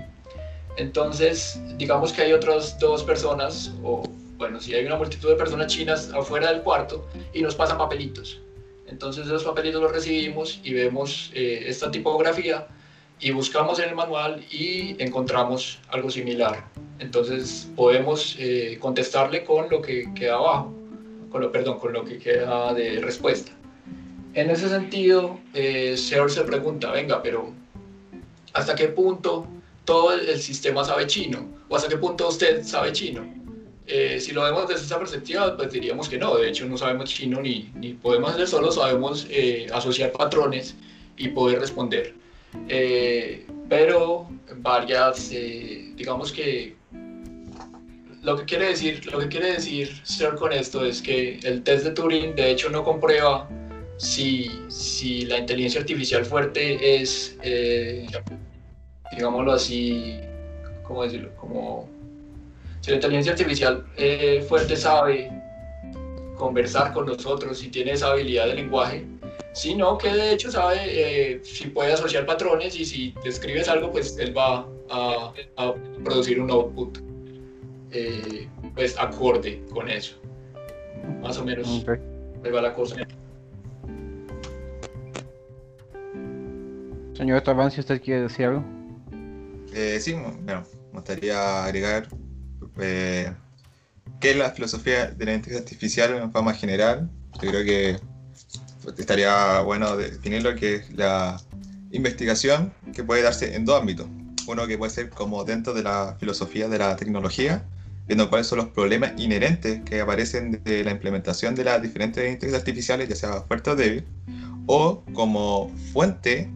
Entonces, digamos que hay otras dos personas, o bueno, si hay una multitud de personas chinas afuera del cuarto y nos pasan papelitos. Entonces esos papelitos los recibimos y vemos eh, esta tipografía y buscamos en el manual y encontramos algo similar. Entonces podemos eh, contestarle con lo que queda abajo, con lo, perdón, con lo que queda de respuesta. En ese sentido, eh, Searle se pregunta, venga, pero ¿hasta qué punto todo el, sistema sabe chino? ¿O hasta qué punto usted sabe chino? Eh, si lo vemos desde esta perspectiva, pues diríamos que no, de hecho no sabemos chino ni, ni podemos hacer solo, sabemos eh, asociar patrones y poder responder. Eh, pero varias, digamos que lo que quiere decir, lo que quiere decir Sir con esto es que el test de Turing de hecho no comprueba si, si la inteligencia artificial fuerte es, digámoslo así, ¿cómo decirlo? Como si la inteligencia artificial eh, fuerte sabe conversar con nosotros y tiene esa habilidad de lenguaje, sino que de hecho sabe eh, si puede asociar patrones y si describes algo, pues él va a, producir un output eh, pues acorde con eso. Más o menos ahí va la cosa. Señor Taban, si usted quiere decir algo. Sí, bueno, me gustaría agregar eh, ¿Qué es la filosofía de la inteligencia artificial en forma general? Yo creo que estaría bueno definir lo que es la investigación que puede darse en dos ámbitos. Uno que puede ser como dentro de la filosofía de la tecnología, viendo cuáles son los problemas inherentes que aparecen de la implementación de las diferentes inteligencias artificiales, ya sea fuerte o débil, o como fuente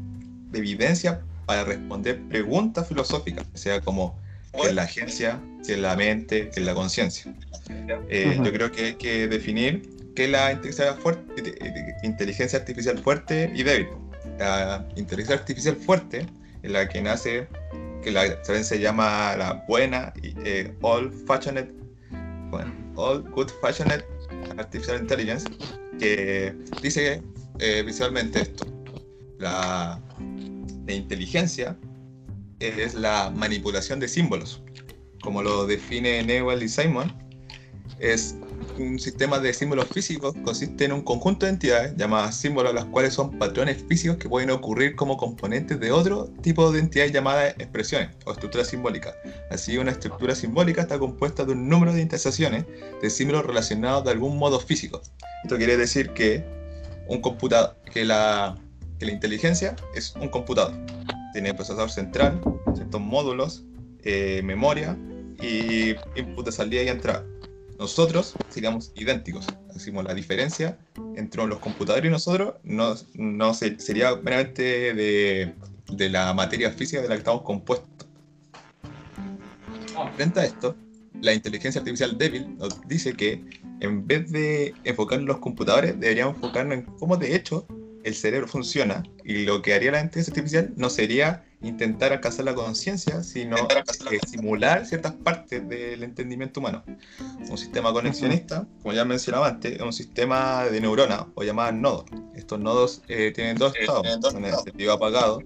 de evidencia para responder preguntas filosóficas, o sea, como que es la agencia, que es la mente, que es la conciencia. Eh, yo creo que hay que definir qué es la inteligencia, fuerte, inteligencia artificial fuerte y débil. La inteligencia artificial fuerte es la que nace, que la, también se llama la buena, eh, all fashioned, bueno, all good fashioned artificial intelligence, que dice eh, visualmente esto. La, la inteligencia es la manipulación de símbolos. Como lo define Newell y Simon, es un sistema de símbolos físicos consiste en un conjunto de entidades llamadas símbolos, las cuales son patrones físicos que pueden ocurrir como componentes de otro tipo de entidades llamadas expresiones o estructuras simbólicas. Así, una estructura simbólica está compuesta de un número de intersecciones de símbolos relacionados de algún modo físico. Esto quiere decir que un computador, que la, que la inteligencia es un computador tiene procesador central, ciertos módulos, eh, memoria y input de salida y entrada. Nosotros seríamos idénticos. Decimos la diferencia entre los computadores y nosotros no, no sería meramente de, de, la materia física de la que estamos compuestos. Frente a esto, la inteligencia artificial débil nos dice que en vez de enfocarnos en los computadores, deberíamos enfocarnos en cómo de hecho el cerebro funciona y lo que haría la inteligencia artificial no sería intentar alcanzar la conciencia, sino simular ciertas partes del entendimiento humano. Un sistema conexionista, como ya mencionaba antes, es un sistema de neuronas o llamadas nodos. Estos nodos eh, tienen dos estados, un encendido apagado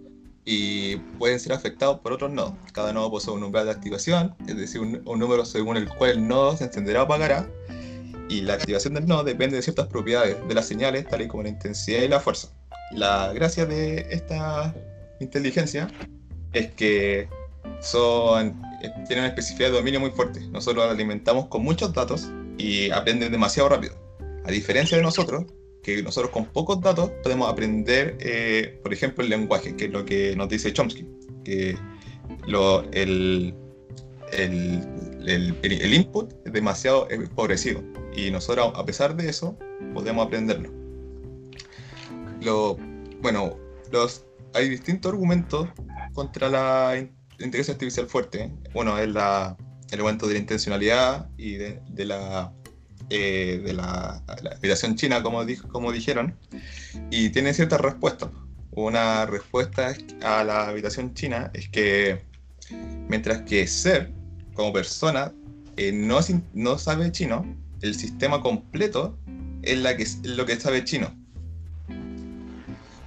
y pueden ser afectados por otros nodos. Cada nodo posee un umbral de activación, es decir, un, un número según el cual el nodo se encenderá o apagará y la activación del nodo depende de ciertas propiedades de las señales, tal y como la intensidad y la fuerza. La gracia de esta inteligencia es que son, eh, tienen una especificidad de dominio muy fuerte. Nosotros la alimentamos con muchos datos y aprenden demasiado rápido. A diferencia de nosotros, que nosotros con pocos datos podemos aprender, eh, por ejemplo, el lenguaje, que es lo que nos dice Chomsky, que lo, el, el, el, input es demasiado empobrecido y nosotros, a pesar de eso, podemos aprenderlo. Lo, bueno, hay distintos argumentos contra la inteligencia artificial fuerte. Bueno, es el argumento de la intencionalidad y de, la eh, de la, la china, como, dijeron, y tiene ciertas respuestas. Una respuesta a la habitación china es que mientras que ser como persona eh, no sabe chino, el sistema completo es, la que, es lo que sabe chino.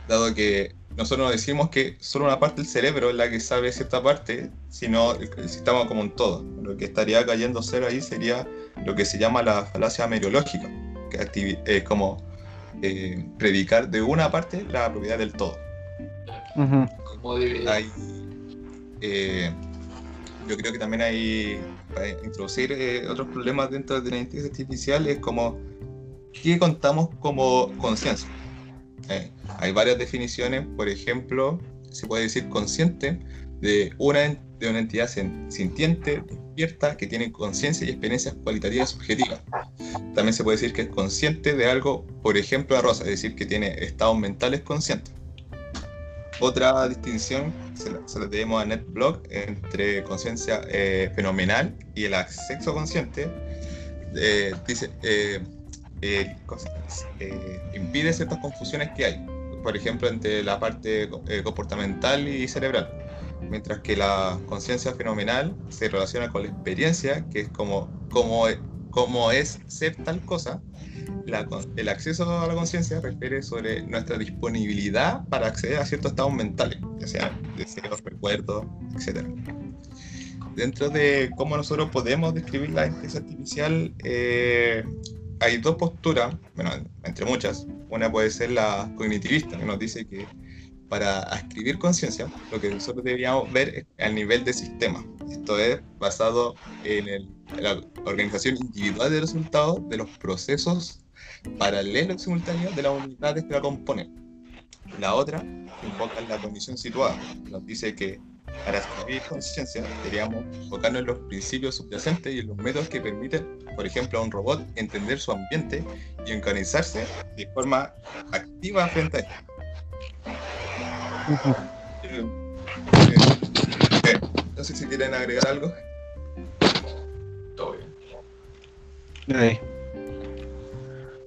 Dado que nosotros no decimos que solo una parte del cerebro es la que sabe cierta parte, sino el, sistema como un todo. Lo que estaría cayendo cero ahí sería lo que se llama la falacia meriológica, que es como eh, predicar de una parte la propiedad del todo. Eh, yo creo que también hay introducir eh, otros problemas dentro de la inteligencia artificial es como qué contamos como conciencia. Eh, hay varias definiciones, por ejemplo, se puede decir consciente de una de una entidad sintiente, despierta, que tiene conciencia y experiencias cualitativas subjetivas. También se puede decir que es consciente de algo, por ejemplo, a Rosa, es decir, que tiene estados mentales conscientes. Otra distinción se la, debemos a NetBlog entre conciencia eh, fenomenal y el acceso consciente. Eh, dice, eh, impide ciertas confusiones que hay, por ejemplo, entre la parte comportamental y cerebral mientras que la conciencia fenomenal se relaciona con la experiencia, que es como, como, como es ser tal cosa. El acceso a la conciencia refiere sobre nuestra disponibilidad para acceder a ciertos estados mentales, ya sean deseos, recuerdos, etc. Dentro de cómo nosotros podemos describir la inteligencia artificial, eh, hay dos posturas, bueno, entre muchas. Una puede ser la cognitivista, que nos dice que para escribir conciencia, lo que nosotros deberíamos ver es el nivel de sistema. Esto es basado en, la organización individual de resultados de los procesos paralelos simultáneos de las unidades que la componen. La otra enfoca en la condición situada. Nos dice que para escribir conciencia deberíamos enfocarnos en los principios subyacentes y en los métodos que permiten, por ejemplo, a un robot entender su ambiente y organizarse de forma activa frente a esto. No sé si quieren agregar algo. Todo bien.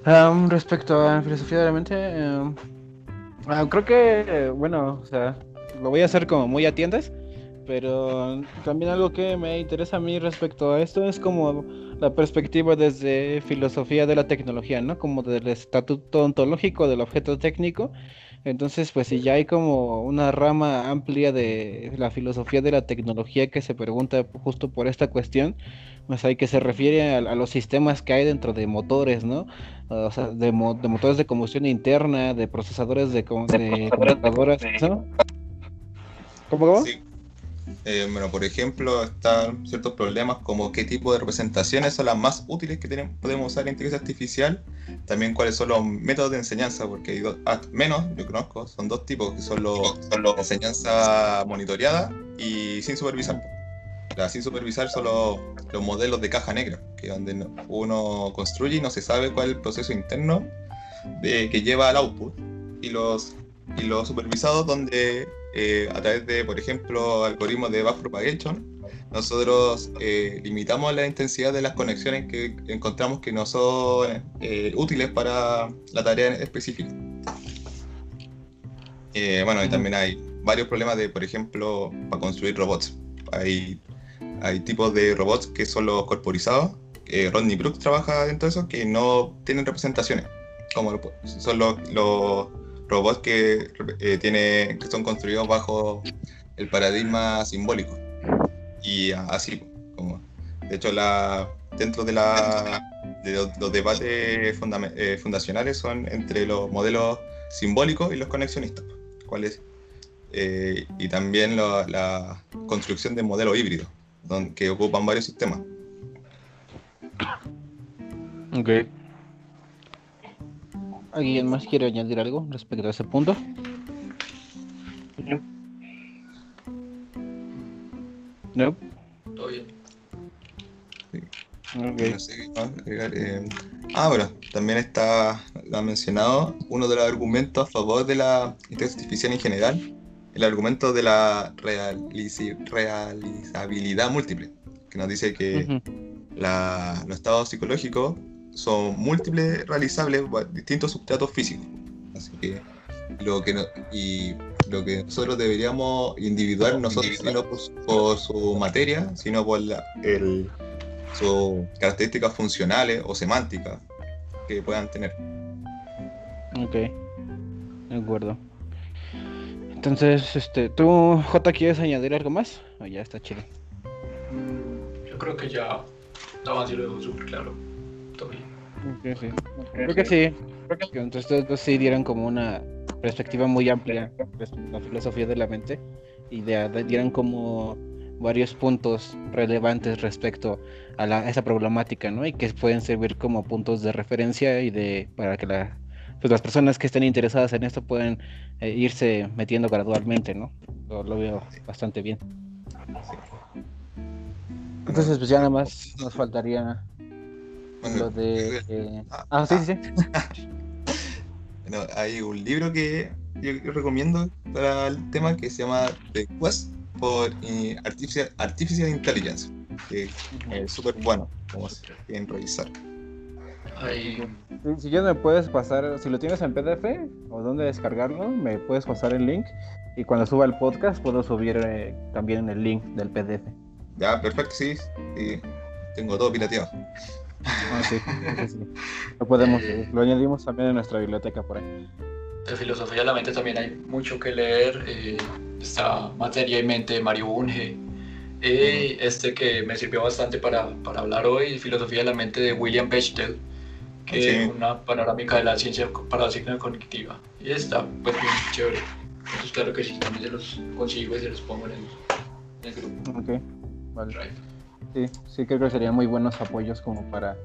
Um, respecto a filosofía de la mente, um, uh, creo que, bueno, o sea, lo voy a hacer como muy a tiendas, pero también algo que me interesa a mí respecto a esto es como la perspectiva desde filosofía de la tecnología, ¿no? Como del estatuto ontológico del objeto técnico entonces, pues si ya hay como una rama amplia de la filosofía de la tecnología que se pregunta justo por esta cuestión, pues hay que se refiere a, los sistemas que hay dentro de motores, ¿no? O sea, de, motores de combustión interna, de procesadores de, de, computadoras, ¿no? ¿Cómo, cómo? Sí. Eh, bueno, por ejemplo, están ciertos problemas como qué tipo de representaciones son las más útiles que tenemos, podemos usar en inteligencia artificial, también cuáles son los métodos de enseñanza, porque hay dos, ah, menos, yo conozco, son dos tipos, que son los, son los enseñanza monitoreada y sin supervisar. La sin supervisar son los, modelos de caja negra, que donde uno construye y no se sabe cuál es el proceso interno de, que lleva al output, y los, y los supervisados donde eh, a través de, por ejemplo, algoritmos de backpropagation, nosotros eh, limitamos la intensidad de las conexiones que encontramos que no son eh, útiles para la tarea específica. bueno, y también hay varios problemas de, por ejemplo, para construir robots. Hay, hay tipos de robots que son los corporizados. Rodney Brooks trabaja dentro de eso, que no tienen representaciones, como son los robots que, eh, tiene, que son construidos bajo el paradigma simbólico. Y así, como, de hecho, la, dentro de, la, de los, debates eh, fundacionales son entre los modelos simbólicos y los conexionistas. Eh, y también la construcción de modelos híbridos, que ocupan varios sistemas. Okay. ¿Alguien más quiere añadir algo respecto a ese punto? No. Todo bien. Eh, ah, bueno, también está ha mencionado uno de los argumentos a favor de la inteligencia artificial en general, el argumento de la realizabilidad múltiple, que nos dice que la, los estados psicológicos son múltiples realizables por distintos sustratos físicos. Así que lo que y lo que nosotros deberíamos individuar nosotros no por, su materia, sino por el, sus características funcionales o semánticas que puedan tener. Ok, de acuerdo. Entonces, este, ¿tú, J, quieres añadir algo más? O ya está chido. Yo creo que ya estaba súper claro. Creo que sí. Creo que entonces dos sí dieron como una perspectiva muy amplia respecto la filosofía de la mente y dieron como varios puntos relevantes respecto a, la, esa problemática, ¿no? Y que pueden servir como puntos de referencia y de para que la, pues las personas que estén interesadas en esto puedan eh, irse metiendo gradualmente, ¿no? Lo, lo, veo bastante bien. Entonces, pues ya nada más nos faltaría Bueno, lo de... eh, eh, ah, Ah, sí, sí, sí. bueno, hay un libro que yo recomiendo para el tema que se llama The Quest for eh, Artificial, Artificial Intelligence, que es súper bueno, como se quieren revisar. Si- ya me puedes pasar, si lo tienes en PDF o dónde descargarlo, me puedes pasar el link y cuando suba el podcast puedo subir eh, también el link del PDF. Ya, perfecto, sí. sí. Tengo todo pirateado. Ah, sí, sí, sí. Lo podemos, Eh. lo añadimos también en nuestra biblioteca por ahí. de filosofía de la mente también hay mucho que leer. eh, está Materia y Mente de Mario Bunge. Y este que me sirvió bastante para, para hablar hoy, Filosofía de la Mente de William Bechtel, que Sí. es una panorámica de la ciencia paradigma cognitiva. Y está pues bien chévere. Entonces claro que sí, también se los consigo y se los pongo en el, en el grupo. Ok, vale. Drive. Sí, sí creo que serían muy buenos apoyos como para,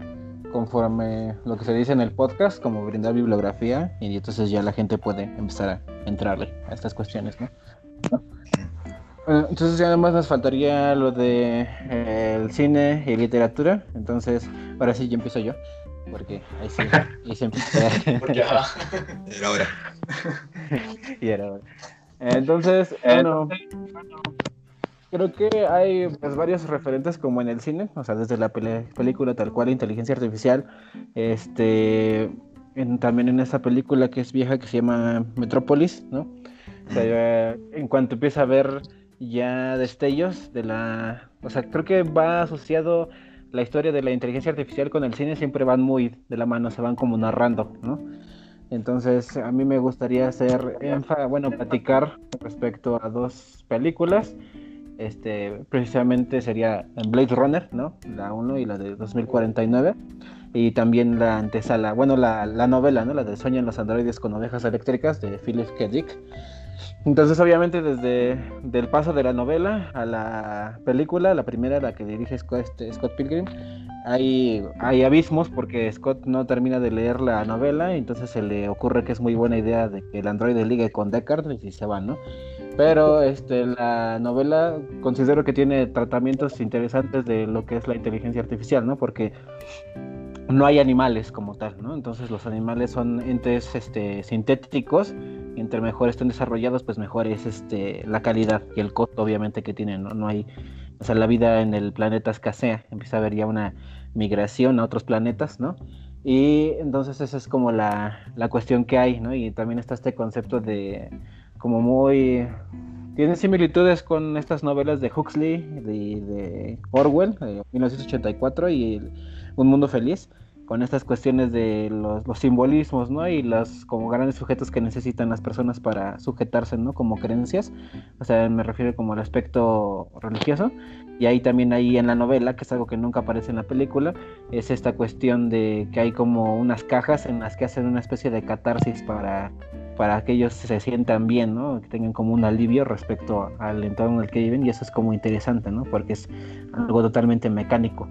conforme lo que se dice en el podcast, como brindar bibliografía y entonces ya la gente puede empezar a entrarle a estas cuestiones, ¿no? Entonces ya nada más nos faltaría lo de eh, el cine y literatura, entonces ahora sí ya empiezo yo, porque ahí sí, ahí se empieza. Porque ajá, Era ahora. y era hora. Entonces, bueno, creo que hay pues, varios referentes como en el cine, o sea, desde la película tal cual, inteligencia artificial, este, en- también en esa película que es vieja que se llama Metrópolis, ¿no? O sea, en cuanto empieza a ver ya destellos de la, o sea, creo que va asociado la historia de la inteligencia artificial con el cine siempre van muy de la mano, se van como narrando, ¿no? Entonces, a mí me gustaría hacer, bueno, platicar respecto a dos películas. Este, precisamente sería Blade Runner, ¿no? La 1 y la de 2049. Y también la antesala, bueno, la, la novela, ¿no? La de Sueñan los androides con ovejas eléctricas de Philip K. Dick. Entonces, obviamente, desde el paso de la novela a la película, la primera, la que dirige Scott, este, Scott Pilgrim, hay, hay abismos porque Scott no termina de leer la novela, entonces se le ocurre que es muy buena idea de que el androide ligue con Deckard y se van, ¿no? Pero este, la novela considero que tiene tratamientos interesantes de lo que es la inteligencia artificial, ¿no? Porque no hay animales como tal, ¿no? Entonces los animales son entes este, sintéticos y entre mejor estén desarrollados, pues mejor es este, la calidad y el costo obviamente que tienen, ¿no? No hay, o sea, la vida en el planeta escasea, empieza a haber ya una migración a otros planetas, ¿no? Y entonces esa es como la, la cuestión que hay, ¿no? Y también está este concepto de como muy... Tiene similitudes con estas novelas de Huxley, de, de Orwell, de 1984 y Un Mundo Feliz, con estas cuestiones de los, los simbolismos, ¿no? Y los como grandes sujetos que necesitan las personas para sujetarse, ¿no? Como creencias. O sea, me refiero como al aspecto religioso. Y ahí también ahí en la novela, que es algo que nunca aparece en la película, es esta cuestión de que hay como unas cajas en las que hacen una especie de catarsis para, para que ellos se sientan bien, ¿no? Que tengan como un alivio respecto al entorno en el que viven y eso es como interesante, ¿no? Porque es algo totalmente mecánico.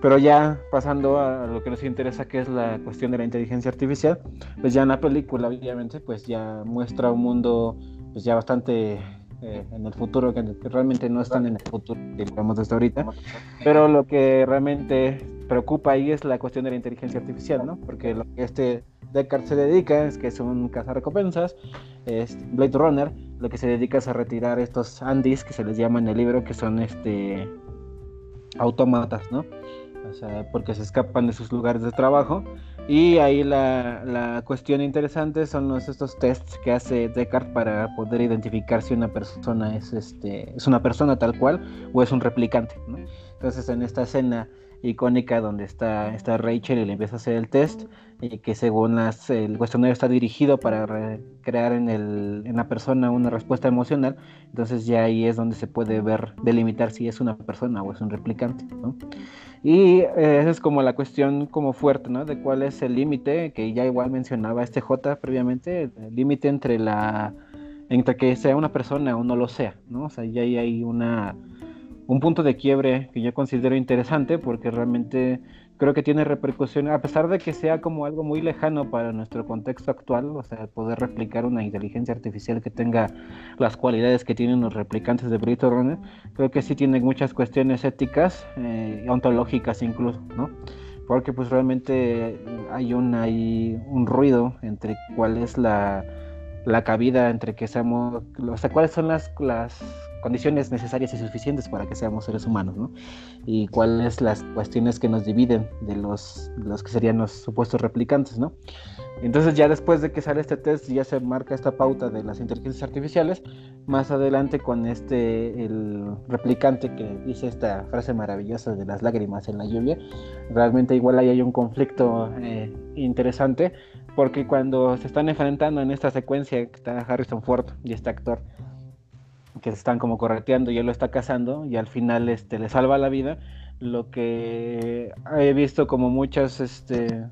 Pero ya pasando a lo que nos interesa, que es la cuestión de la inteligencia artificial, pues ya en la película, obviamente, pues ya muestra un mundo pues ya bastante eh, en el futuro, que, realmente no están en el futuro, que vemos desde ahorita, pero lo que realmente preocupa ahí es la cuestión de la inteligencia artificial, ¿no? Porque lo que este Deckard se dedica es que es un cazarrecompensas, es Blade Runner, lo que se dedica es a retirar estos Andis, que se les llama en el libro, que son este autómatas, ¿no? O sea, porque se escapan de sus lugares de trabajo. Y ahí la, la cuestión interesante son los, estos tests que hace Descartes para poder identificar si una persona es, este, es una persona tal cual o es un replicante, ¿no? Entonces en esta escena icónica donde está, está Rachel y le empieza a hacer el test y que según las, el cuestionario está dirigido para re- crear en, el, en la persona una respuesta emocional, entonces ya ahí es donde se puede ver, delimitar si es una persona o es un replicante, ¿no? Y eh, esa es como la cuestión como fuerte, ¿no? De cuál es el límite, que ya igual mencionaba este J previamente, el límite entre la entre que sea una persona o no lo sea, ¿no? O sea, ya ahí hay una un punto de quiebre que yo considero interesante porque realmente creo que tiene repercusiones, a pesar de que sea como algo muy lejano para nuestro contexto actual, o sea, poder replicar una inteligencia artificial que tenga las cualidades que tienen los replicantes de Blade Runner, creo que sí tiene muchas cuestiones éticas, eh, ontológicas incluso, ¿no? Porque pues realmente hay un, hay un ruido entre cuál es la, la cabida, entre que seamos, o sea, cuáles son las, las condiciones necesarias y suficientes para que seamos seres humanos, ¿no? Y cuáles las cuestiones que nos dividen de los, los que serían los supuestos replicantes, ¿no? Entonces ya después de que sale este test ya se marca esta pauta de las inteligencias artificiales, más adelante con este, el replicante que dice esta frase maravillosa de las lágrimas en la lluvia, realmente igual ahí hay un conflicto eh, interesante, porque cuando se están enfrentando en esta secuencia está Harrison Ford y este actor, que están como correteando y él lo está cazando y al final este, le salva la vida. Lo que he visto como muchas, este,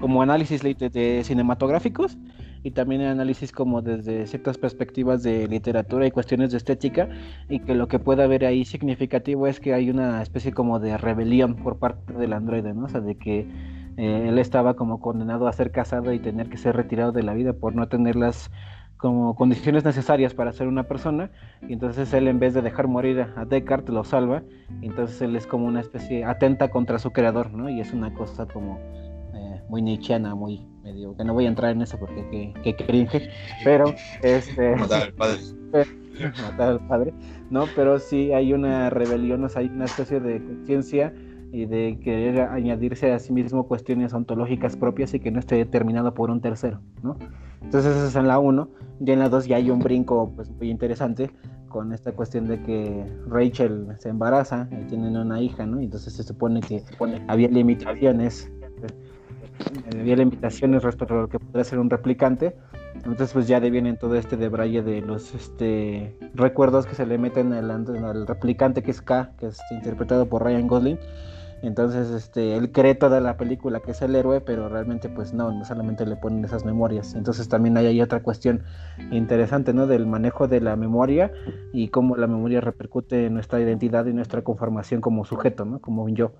como análisis de, cinematográficos y también análisis como desde ciertas perspectivas de literatura y cuestiones de estética y que lo que puede haber ahí significativo es que hay una especie como de rebelión por parte del androide, ¿no? O sea, de que eh, él estaba como condenado a ser casado y tener que ser retirado de la vida por no tener las como condiciones necesarias para ser una persona y entonces él en vez de dejar morir a Descartes lo salva y entonces él es como una especie atenta contra su creador ¿no? y es una cosa como eh, muy nietzscheana muy medio que no voy a entrar en eso porque que, cringe pero este matar al padre matar al padre no pero sí hay una rebelión o sea, hay una especie de conciencia y de querer añadirse a sí mismo cuestiones ontológicas propias y que no esté determinado por un tercero, ¿no? Entonces eso es en la 1, y en la 2 ya hay un brinco pues, muy interesante con esta cuestión de que Rachel se embaraza y tienen una hija, ¿no? Entonces se supone que había limitaciones, había limitaciones respecto a lo que podría ser un replicante, entonces pues ya vienen todo este debraye de los este, recuerdos que se le meten al, al replicante que es K, que es interpretado por Ryan Gosling, entonces, este, él cree toda la película que es el héroe, pero realmente pues no, no solamente le ponen esas memorias. Entonces también hay, hay otra cuestión interesante, ¿no? Del manejo de la memoria y cómo la memoria repercute en nuestra identidad y nuestra conformación como sujeto, ¿no? Como un yo.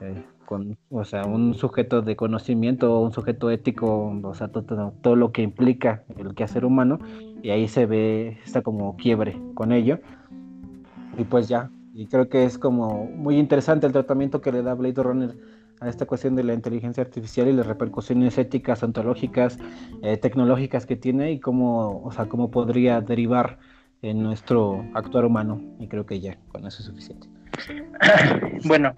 Eh, con, o sea, un sujeto de conocimiento, un sujeto ético, o sea, todo, todo lo que implica el quehacer humano, y ahí se ve, está como quiebre con ello. Y pues ya, y creo que es como muy interesante el tratamiento que le da Blade Runner a esta cuestión de la inteligencia artificial y las repercusiones éticas, ontológicas, eh, tecnológicas que tiene y cómo, o sea, cómo podría derivar en nuestro actuar humano. Y creo que ya, con eso es suficiente. Bueno,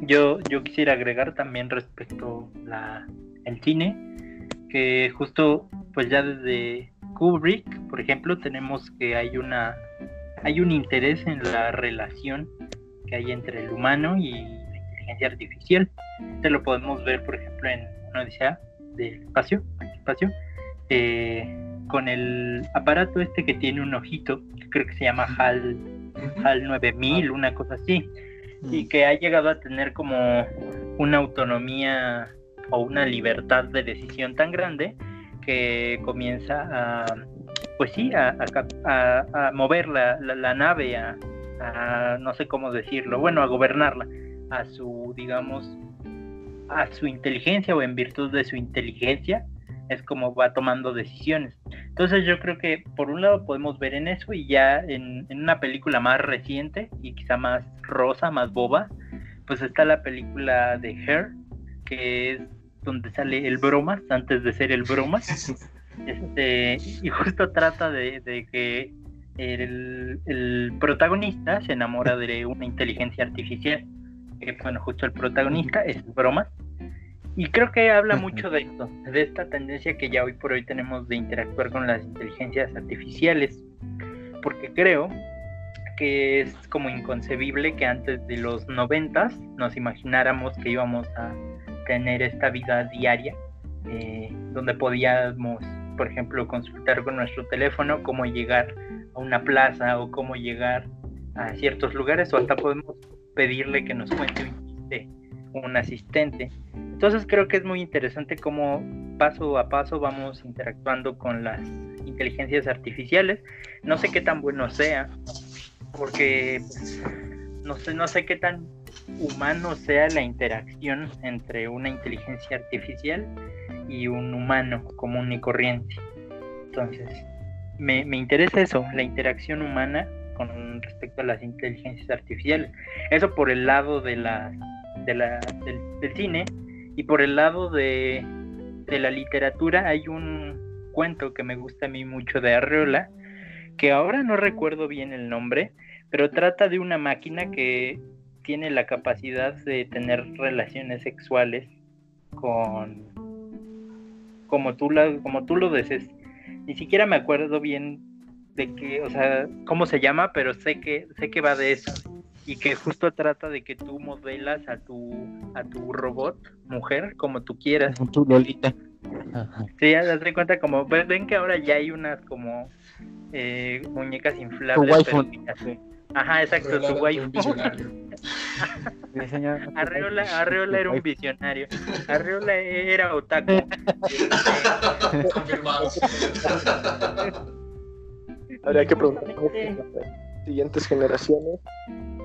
yo, yo quisiera agregar también respecto la, el cine, que justo pues ya desde Kubrick, por ejemplo, tenemos que hay una hay un interés en la relación que hay entre el humano y la inteligencia artificial. Esto lo podemos ver, por ejemplo, en una odisea del espacio, espacio eh, con el aparato este que tiene un ojito, que creo que se llama HAL, HAL 9000, una cosa así, y mm. que ha llegado a tener como una autonomía o una libertad de decisión tan grande que comienza a pues sí, a, mover la, nave, a, no sé cómo decirlo, bueno, a gobernarla, a su, digamos, a su inteligencia o en virtud de su inteligencia, es como va tomando decisiones. Entonces yo creo que por un lado podemos ver en eso y ya en, en una película más reciente y quizá más rosa, más boba, pues está la película de Her, que es donde sale el bromas antes de ser el bromas. Este, y justo trata de, que el, protagonista se enamora de una inteligencia artificial. Que, bueno, justo el protagonista es broma. Y creo que habla mucho de esto, de esta tendencia que ya hoy por hoy tenemos de interactuar con las inteligencias artificiales. Porque creo que es como inconcebible que antes de los noventas nos imagináramos que íbamos a tener esta vida diaria eh, donde podíamos por ejemplo, consultar con nuestro teléfono cómo llegar a una plaza o cómo llegar a ciertos lugares o hasta podemos pedirle que nos cuente un chiste, un asistente. Entonces creo que es muy interesante cómo paso a paso vamos interactuando con las inteligencias artificiales. No sé qué tan bueno sea, porque no sé, no sé qué tan humano sea la interacción entre una inteligencia artificial y un humano común y corriente. Entonces, me, me interesa eso, la interacción humana con respecto a las inteligencias artificiales. Eso por el lado de la, de la, del, cine y por el lado de, de la literatura hay un cuento que me gusta a mí mucho de Arreola, que ahora no recuerdo bien el nombre, pero trata de una máquina que tiene la capacidad de tener relaciones sexuales con como tú la, como tú lo desees. Ni siquiera me acuerdo bien de qué, o sea, cómo se llama, pero sé que sé que va de eso y que justo trata de que tú modelas a tu a tu robot mujer como tú quieras. Con tu Lolita. Sí, haz de cuenta como ven que ahora ya hay unas como eh, muñecas inflables. Tu pero. Ajá, exacto, tu Arreola, waifu. un visionario. Arreola, Arreola era un visionario. Arreola era otaku. Confirmado. Habría que preguntar a las siguientes generaciones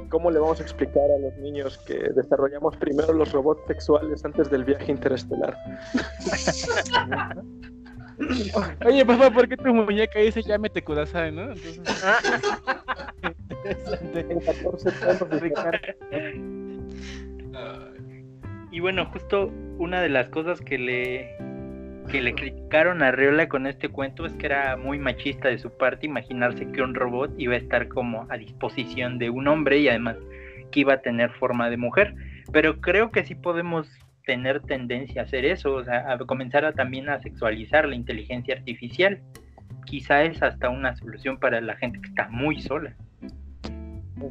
cómo le vamos a explicar a los niños que desarrollamos primero los robots sexuales antes del viaje interestelar. Oye, papá, ¿por qué tu muñeca dice llámete Kudasai, no? Entonces, En 14 tonos de Y bueno, justo una de las cosas que le que le criticaron a Arreola con este cuento es que era muy machista de su parte imaginarse que un robot iba a estar como a disposición de un hombre y además que iba a tener forma de mujer. Pero creo que sí podemos tener tendencia a hacer eso, o sea, a comenzar a también a sexualizar la inteligencia artificial. Quizá es hasta una solución para la gente que está muy sola.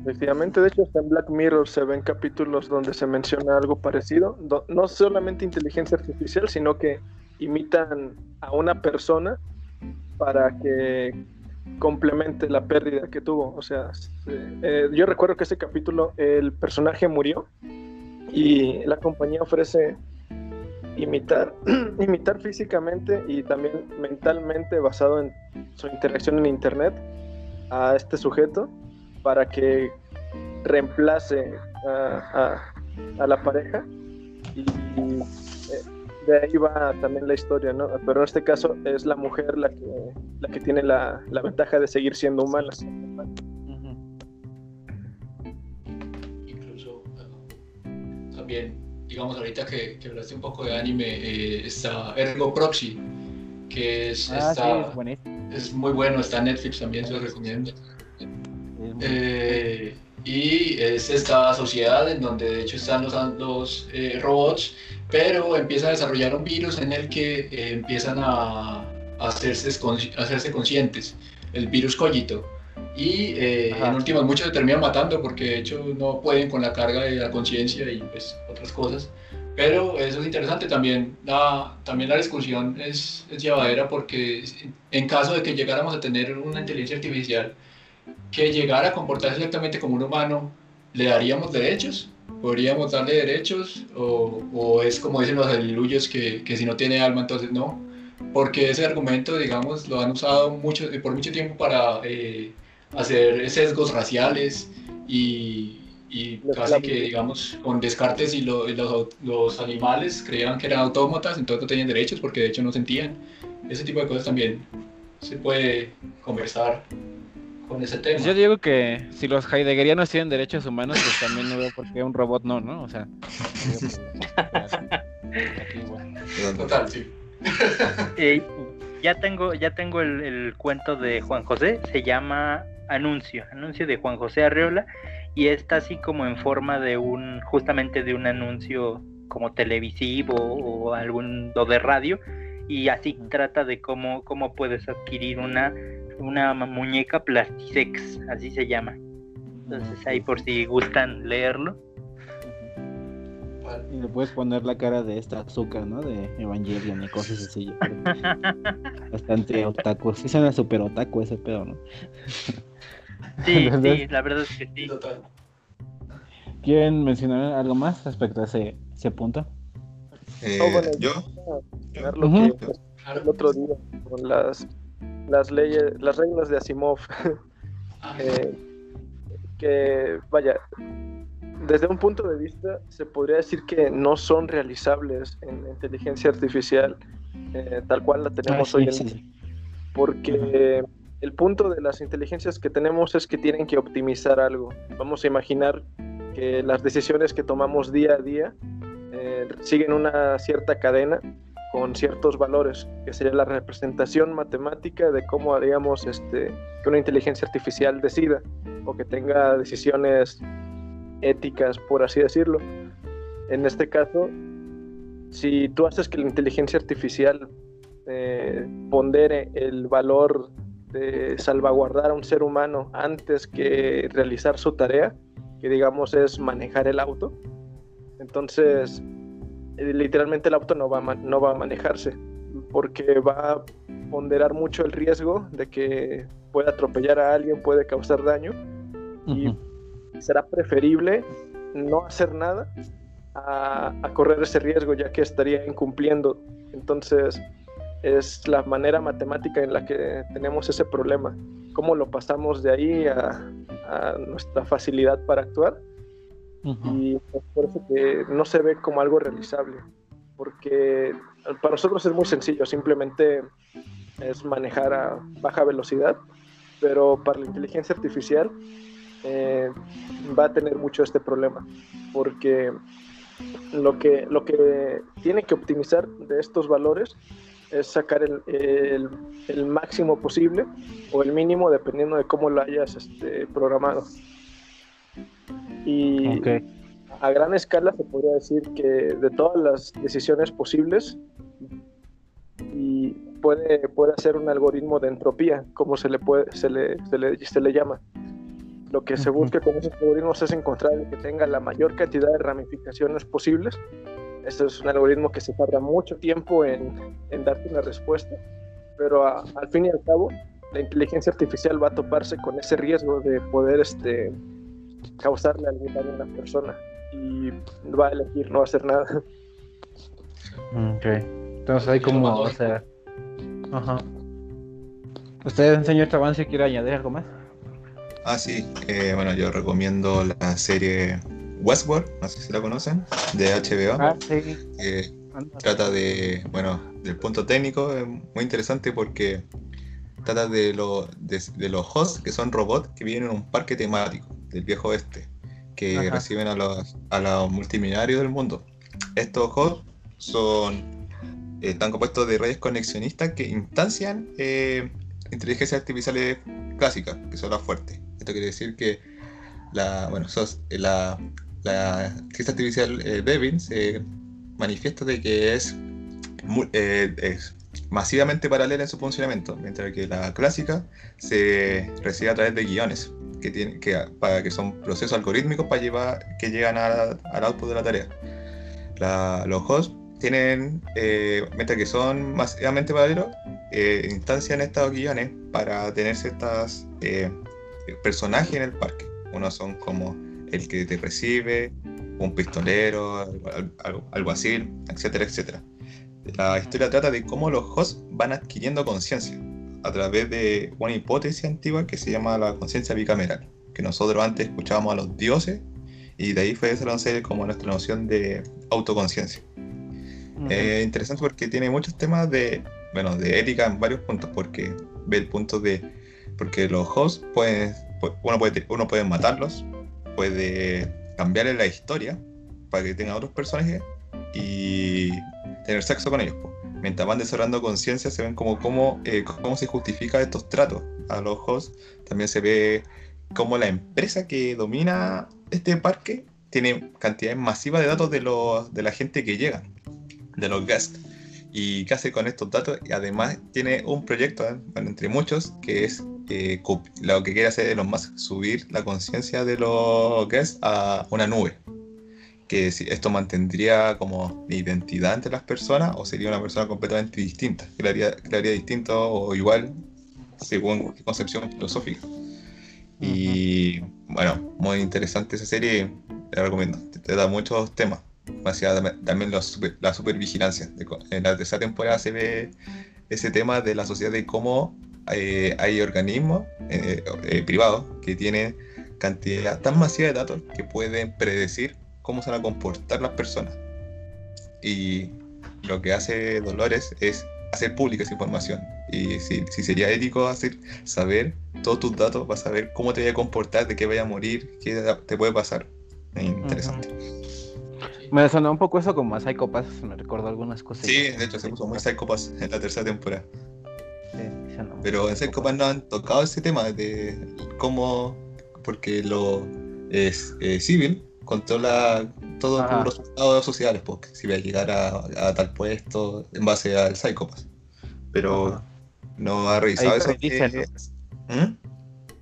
Efectivamente, de hecho, hasta en Black Mirror se ven capítulos donde se menciona algo parecido. do- no solamente inteligencia artificial, sino que imitan a una persona para que complemente la pérdida que tuvo. O sea, se- eh, yo recuerdo que ese capítulo el personaje murió y la compañía ofrece imitar, imitar físicamente y también mentalmente basado en su interacción en internet a este sujeto para que reemplace a, la pareja y eh, de ahí va también la historia, ¿no? Pero en este caso es la mujer la que, la que tiene la, la ventaja de seguir siendo humana. También, digamos, ahorita que, que hablaste un poco de anime, eh, está Ergo Proxy, que es, Ah, sí, es muy bueno, está en Netflix también, se lo recomiendo. Eh, y es esta sociedad en donde de hecho están los, los eh, robots, pero empieza a desarrollar un virus en el que empiezan a, a hacerse, a hacerse conscientes, el virus Cogito. Y eh, en últimas muchos se terminan matando porque de hecho no pueden con la carga de la conciencia y pues otras cosas. Pero eso es interesante también. La, también la discusión es, es llevadera porque en caso de que llegáramos a tener una inteligencia artificial que llegara a comportarse exactamente como un humano, ¿le daríamos derechos? ¿Podríamos darle derechos? ¿O, o es como dicen los aleluyos que, que si no tiene alma entonces no? Porque ese argumento, digamos, lo han usado mucho, por mucho tiempo para eh, hacer sesgos raciales y, y casi que, digamos, con Descartes y, lo- y los, los animales creían que eran autómatas, entonces no tenían derechos porque de hecho no sentían. Ese tipo de cosas también se puede conversar con ese tema. Yo digo que si los heideggerianos tienen derechos humanos, pues también no veo por qué un robot no, ¿no? O sea. Total, sí. Eh, ya tengo, ya tengo el, el cuento de Juan José, se llama Anuncio, Anuncio de Juan José Arreola, y está así como en forma de un, justamente de un anuncio como televisivo o algún o de radio, y así trata de cómo, cómo puedes adquirir una, una muñeca Plastisex, así se llama. Entonces ahí por si gustan leerlo. Y le puedes poner la cara de esta azúcar, ¿no? De Evangelion y cosas así. Bastante otaku. Sí suena súper otaku ese pedo, ¿no? Sí, Entonces- sí, la verdad es que sí. Total. ¿Quieren mencionar algo más respecto a ese, ese punto? Eh, Oh, bueno, yo, lo que el otro día con las las leyes, las reglas de Asimov. Ah, Eh, que, vaya, desde un punto de vista se podría decir que no son realizables en la inteligencia artificial eh, tal cual la tenemos Ah, hoy sí, en sí. día. Porque el punto de las inteligencias que tenemos es que tienen que optimizar algo. Vamos a imaginar que las decisiones que tomamos día a día eh, siguen una cierta cadena con ciertos valores, que sería la representación matemática de cómo haríamos este, que una inteligencia artificial decida o que tenga decisiones éticas, por así decirlo. En este caso, si tú haces que la inteligencia artificial eh, pondere el valor de salvaguardar a un ser humano antes que realizar su tarea, que digamos es manejar el auto, entonces eh, literalmente el auto no va, a no va a manejarse porque va a ponderar mucho el riesgo de que pueda atropellar a alguien, puede causar daño y será preferible no hacer nada a, a correr ese riesgo ya que estaría incumpliendo. Entonces es la manera matemática en la que tenemos ese problema. ¿Cómo lo pasamos de ahí a, a nuestra facilidad para actuar? Y por eso que no se ve como algo realizable. Porque para nosotros es muy sencillo, simplemente es manejar a baja velocidad, pero para la inteligencia artificial eh, va a tener mucho este problema, porque lo que, lo que tiene que optimizar de estos valores es sacar el, el- el máximo posible o el mínimo dependiendo de cómo lo hayas este, programado. Y a gran escala se podría decir que de todas las decisiones posibles y puede, puede hacer un algoritmo de entropía, como se le, puede, se le, se le, se le llama. Lo que se busca con esos algoritmos es encontrar el que tenga la mayor cantidad de ramificaciones posibles. Este es un algoritmo que se tarda mucho tiempo en, en darte una respuesta, pero a- al fin y al cabo, la inteligencia artificial va a toparse con ese riesgo de poder este, causarle algún daño a una persona y va a elegir no hacer nada. Ok. Entonces hay como, o sea. Ajá. ¿Usted, señor Avance, quiere añadir algo más? Ah, sí. eh, bueno, yo recomiendo la serie Westworld, no sé si la conocen, de HBO. Ah, sí. que Anda. trata de, bueno, del punto técnico, es muy interesante porque trata de, lo- de, de los hosts, que son robots que viven en un parque temático del viejo oeste, que Ajá. reciben a los, a los multimillonarios del mundo. Estos hosts son, eh, están compuestos de redes conexionistas que instancian eh, inteligencias artificiales clásicas, que son las fuertes. Esto quiere decir que la, bueno, sos- la, la inteligencia artificial eh, Devin se manifiesta de que es, eh, es masivamente paralela en su funcionamiento, mientras que la clásica se recibe a través de guiones, que, tiene, que, para, que son procesos algorítmicos para llevar, que llegan a- al output de la tarea. La- los hosts tienen, eh, mientras que son masivamente paralelos, eh, instancian estos guiones para tener ciertas eh, personajes en el parque. Unos son como el que te recibe, un pistolero, algo, algo, algo así, etcétera, etcétera. La historia trata de cómo los hosts van adquiriendo conciencia a través de una hipótesis antigua que se llama la conciencia bicameral, que nosotros antes escuchábamos a los dioses y de ahí fue desarrollándose como nuestra noción de autoconciencia. Es interesante porque tiene muchos temas de, bueno, de ética en varios puntos, porque ve el punto de, porque los hosts pueden, pu- uno puede, uno puede matarlos, puede cambiarle la historia para que tengan otros personajes y tener sexo con ellos. po. Mientras van desarrollando conciencia, se ven como cómo, eh, cómo se justifica estos tratos a los hosts. También se ve cómo la empresa que domina este parque tiene cantidades masivas de datos de, los, de la gente que llega de los guests. ¿Y qué hace con estos datos? Y además tiene un proyecto, ¿eh? bueno, entre muchos, que es eh, lo que quiere hacer Elon Musk, subir la conciencia de los guests a una nube. Que si esto mantendría como identidad entre las personas o sería una persona completamente distinta, que le haría, que haría distinto o igual según qué concepción filosófica. Y bueno, muy interesante esa serie, la recomiendo. Te, te da muchos temas. También- la, super- la supervigilancia. En la tercera temporada se ve ese tema de la sociedad de cómo eh, hay organismos eh, eh, privados que tienen cantidad tan masiva de datos que pueden predecir cómo se van a comportar las personas. Y lo que hace Dolores es hacer pública esa información. Y si, si sería ético hacer, saber todos tus datos, vas a saber cómo te voy a comportar, de qué vaya a morir, qué te puede pasar. Es interesante. Me sonó un poco eso como a Psycho Pass, me recordó algunas cosas. Sí, de hecho se puso muy Psycho Pass en la tercera temporada. Sí, Pero en Psycho Pass no han tocado ese tema de cómo, porque lo es eh, civil controla todos Ajá. tus resultados sociales, porque si va a llegar a, a tal puesto en base al Psycho Pass. Pero Ajá. no ha revisado Ahí eso. predicen, que- ¿Mm?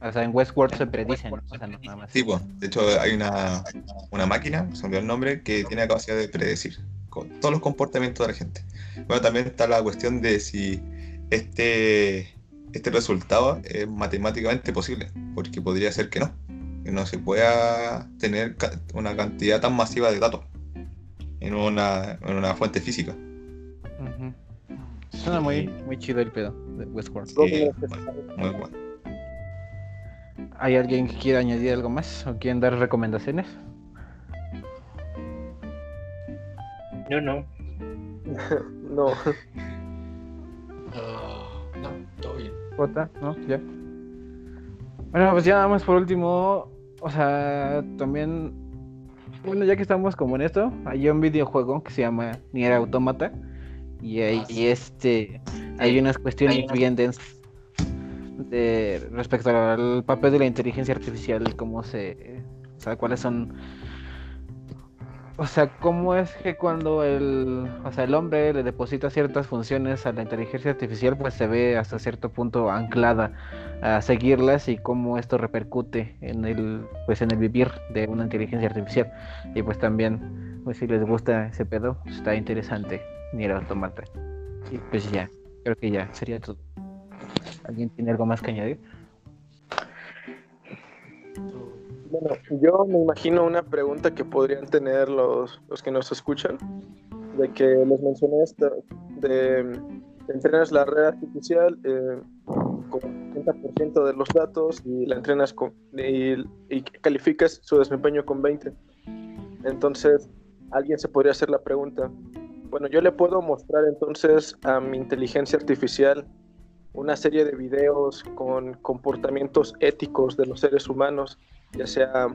O sea, en Westworld se predicen, o sea, no nada más. Sí, pues, de hecho hay una, una máquina, se me olvidó el nombre, que tiene la capacidad de predecir con todos los comportamientos de la gente. Bueno, también está la cuestión de si este, este resultado es matemáticamente posible, porque podría ser que no, que no se pueda tener una cantidad tan masiva de datos en una, en una fuente física. Suena muy, muy chido el pedo de Westworld. Sí, bueno, muy bueno. ¿Hay alguien que quiera añadir algo más o quieren dar recomendaciones? No, no. No, Ah, no, todo bien. Jota, ¿no? Ya. Bueno, pues ya nada más por último, o sea, también, bueno, ya que estamos como en esto, hay un videojuego que se llama Nier Automata y ahí Ah, sí. este, hay unas cuestiones Hay unas- bien densas de, respecto al papel de la inteligencia artificial y cómo se, o sea, cuáles son, o sea, cómo es que cuando el, o sea, el hombre le deposita ciertas funciones a la inteligencia artificial, pues se ve hasta cierto punto anclada a seguirlas y cómo esto repercute en el, pues en el vivir de una inteligencia artificial. Y pues también, pues si les gusta ese pedo, pues, está interesante ni el automata. Y pues ya, creo que ya sería todo. ¿Alguien tiene algo más que añadir? Bueno, yo me imagino una pregunta que podrían tener los, los que nos escuchan, de que les mencioné esto, de entrenas la red artificial eh, con 80% de los datos y la entrenas con, y, y calificas su desempeño con 20. Entonces, alguien se podría hacer la pregunta, bueno, yo le puedo mostrar entonces a mi inteligencia artificial una serie de videos con comportamientos éticos de los seres humanos ya sea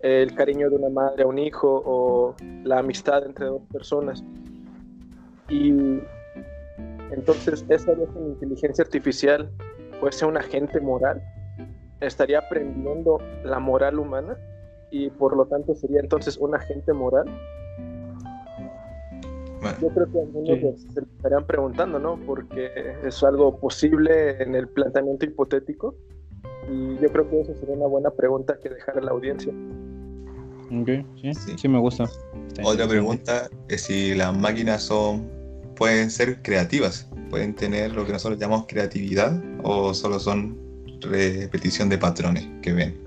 el cariño de una madre a un hijo o la amistad entre dos personas. Y entonces esa vez la inteligencia artificial fuese un agente moral, estaría aprendiendo la moral humana y por lo tanto sería entonces un agente moral. Bueno, Yo creo que algunos Sí. se- estarían preguntando, ¿no? Porque es algo posible en el planteamiento hipotético. Y yo creo que eso sería una buena pregunta que dejar a la audiencia. Ok, sí, Sí. sí me gusta. Otra pregunta es si las máquinas son pueden ser creativas, pueden tener lo que nosotros llamamos creatividad o solo son repetición de patrones que ven.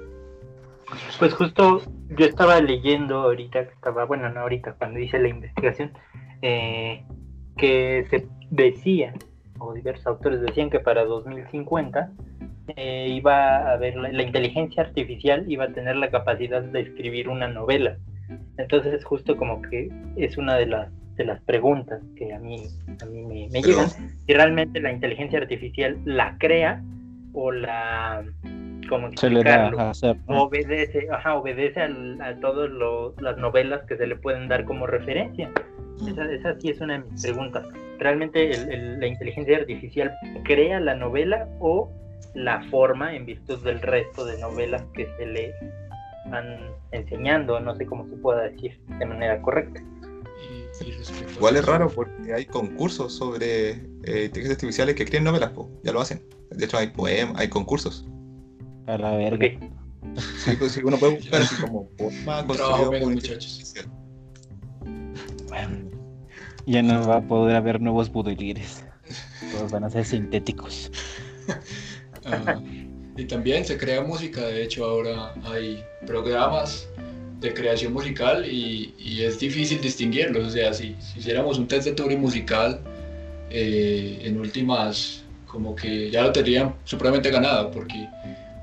Pues justo yo estaba leyendo ahorita, estaba, bueno, no ahorita, cuando hice la investigación, eh, que se decía, o diversos autores decían que para 2050 eh, iba a haber, la, la inteligencia artificial iba a tener la capacidad de escribir una novela. Entonces justo como que es una de las, de las preguntas que a mí, a mí me, me Pero- llegan, si realmente la inteligencia artificial la crea o la... ¿Cómo Se le explicarlo? da a hacer. ¿no? obedece, ajá, obedece al- a todas las novelas que se le pueden dar como referencia. Esa, esa sí es una de mis preguntas. ¿Realmente el- el- la inteligencia artificial crea la novela o la forma en virtud del resto de novelas que se le van enseñando? No sé cómo se pueda decir de manera correcta. Y, y Igual es raro porque hay concursos sobre eh, inteligencias artificiales que escriben novelas, po, ya lo hacen. De hecho hay poemas, hay concursos. A la verga. Ok. Sí, pues, sí, uno puede buscar así como poema construido por muchachos. artificial. Ya no va a poder haber nuevos budilires. Todos van a ser sintéticos. Y también se crea música, de hecho ahora hay programas de creación musical y, es difícil distinguirlos. O sea, si, si hiciéramos un test de Turing musical, eh, en últimas, como que ya lo tendrían supremamente ganado, porque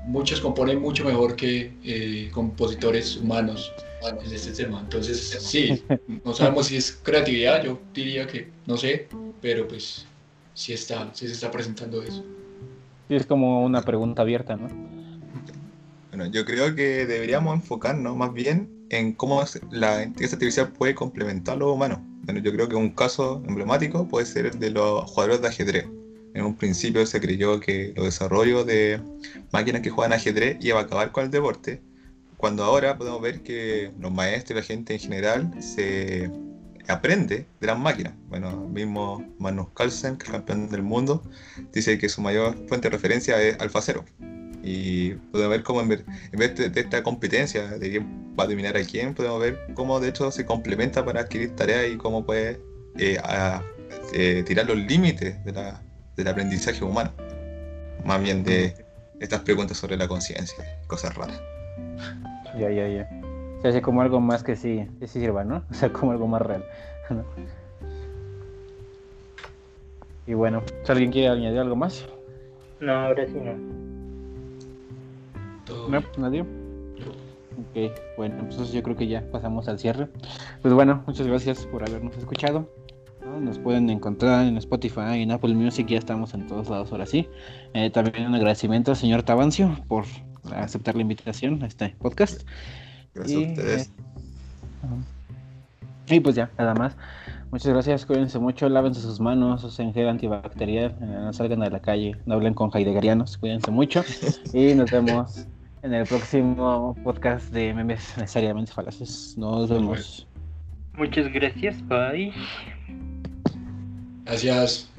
muchos componen mucho mejor que eh, compositores humanos en este tema. Entonces, sí, no sabemos si es creatividad, yo diría que no sé, pero pues sí está, sí se está presentando eso. Es como una pregunta abierta, ¿no? Bueno, yo creo que deberíamos enfocarnos más bien en cómo la inteligencia artificial puede complementar a los humanos. Bueno, yo creo que un caso emblemático puede ser el de los jugadores de ajedrez. En un principio se creyó que los desarrollos de máquinas que juegan ajedrez iba a acabar con el deporte, cuando ahora podemos ver que los maestros y la gente en general se aprende de las máquinas. Bueno, mismo Magnus Carlsen, campeón del mundo, dice que su mayor fuente de referencia es AlphaZero. Y podemos ver cómo en vez, de, esta competencia de quién va a dominar a quién, podemos ver cómo de hecho se complementa para adquirir tareas y cómo puede eh, eh, tirar los límites del aprendizaje humano. Más bien de estas preguntas sobre la conciencia, cosas raras. Ya, ya, ya. Se hace como algo más que sí, que sí sirva, ¿no? O sea, como algo más real. Y bueno, si alguien quiere añadir algo más. No, ahora sí no. No, nadie. Ok, bueno, entonces yo creo que ya pasamos al cierre. Pues bueno, muchas gracias por habernos escuchado. Nos pueden encontrar en Spotify, en Apple Music, ya estamos en todos lados ahora sí. Eh, también un agradecimiento al señor Tabancio por aceptar la invitación a este podcast. Gracias a ustedes. Eh, y pues ya, nada más. Muchas gracias, cuídense mucho, lávense sus manos, usen gel antibacterial, eh, no salgan a la calle, no hablen con heideggerianos, cuídense mucho y nos vemos en el próximo podcast de memes necesariamente falaces. Nos vemos. Muchas gracias, bye. Gracias.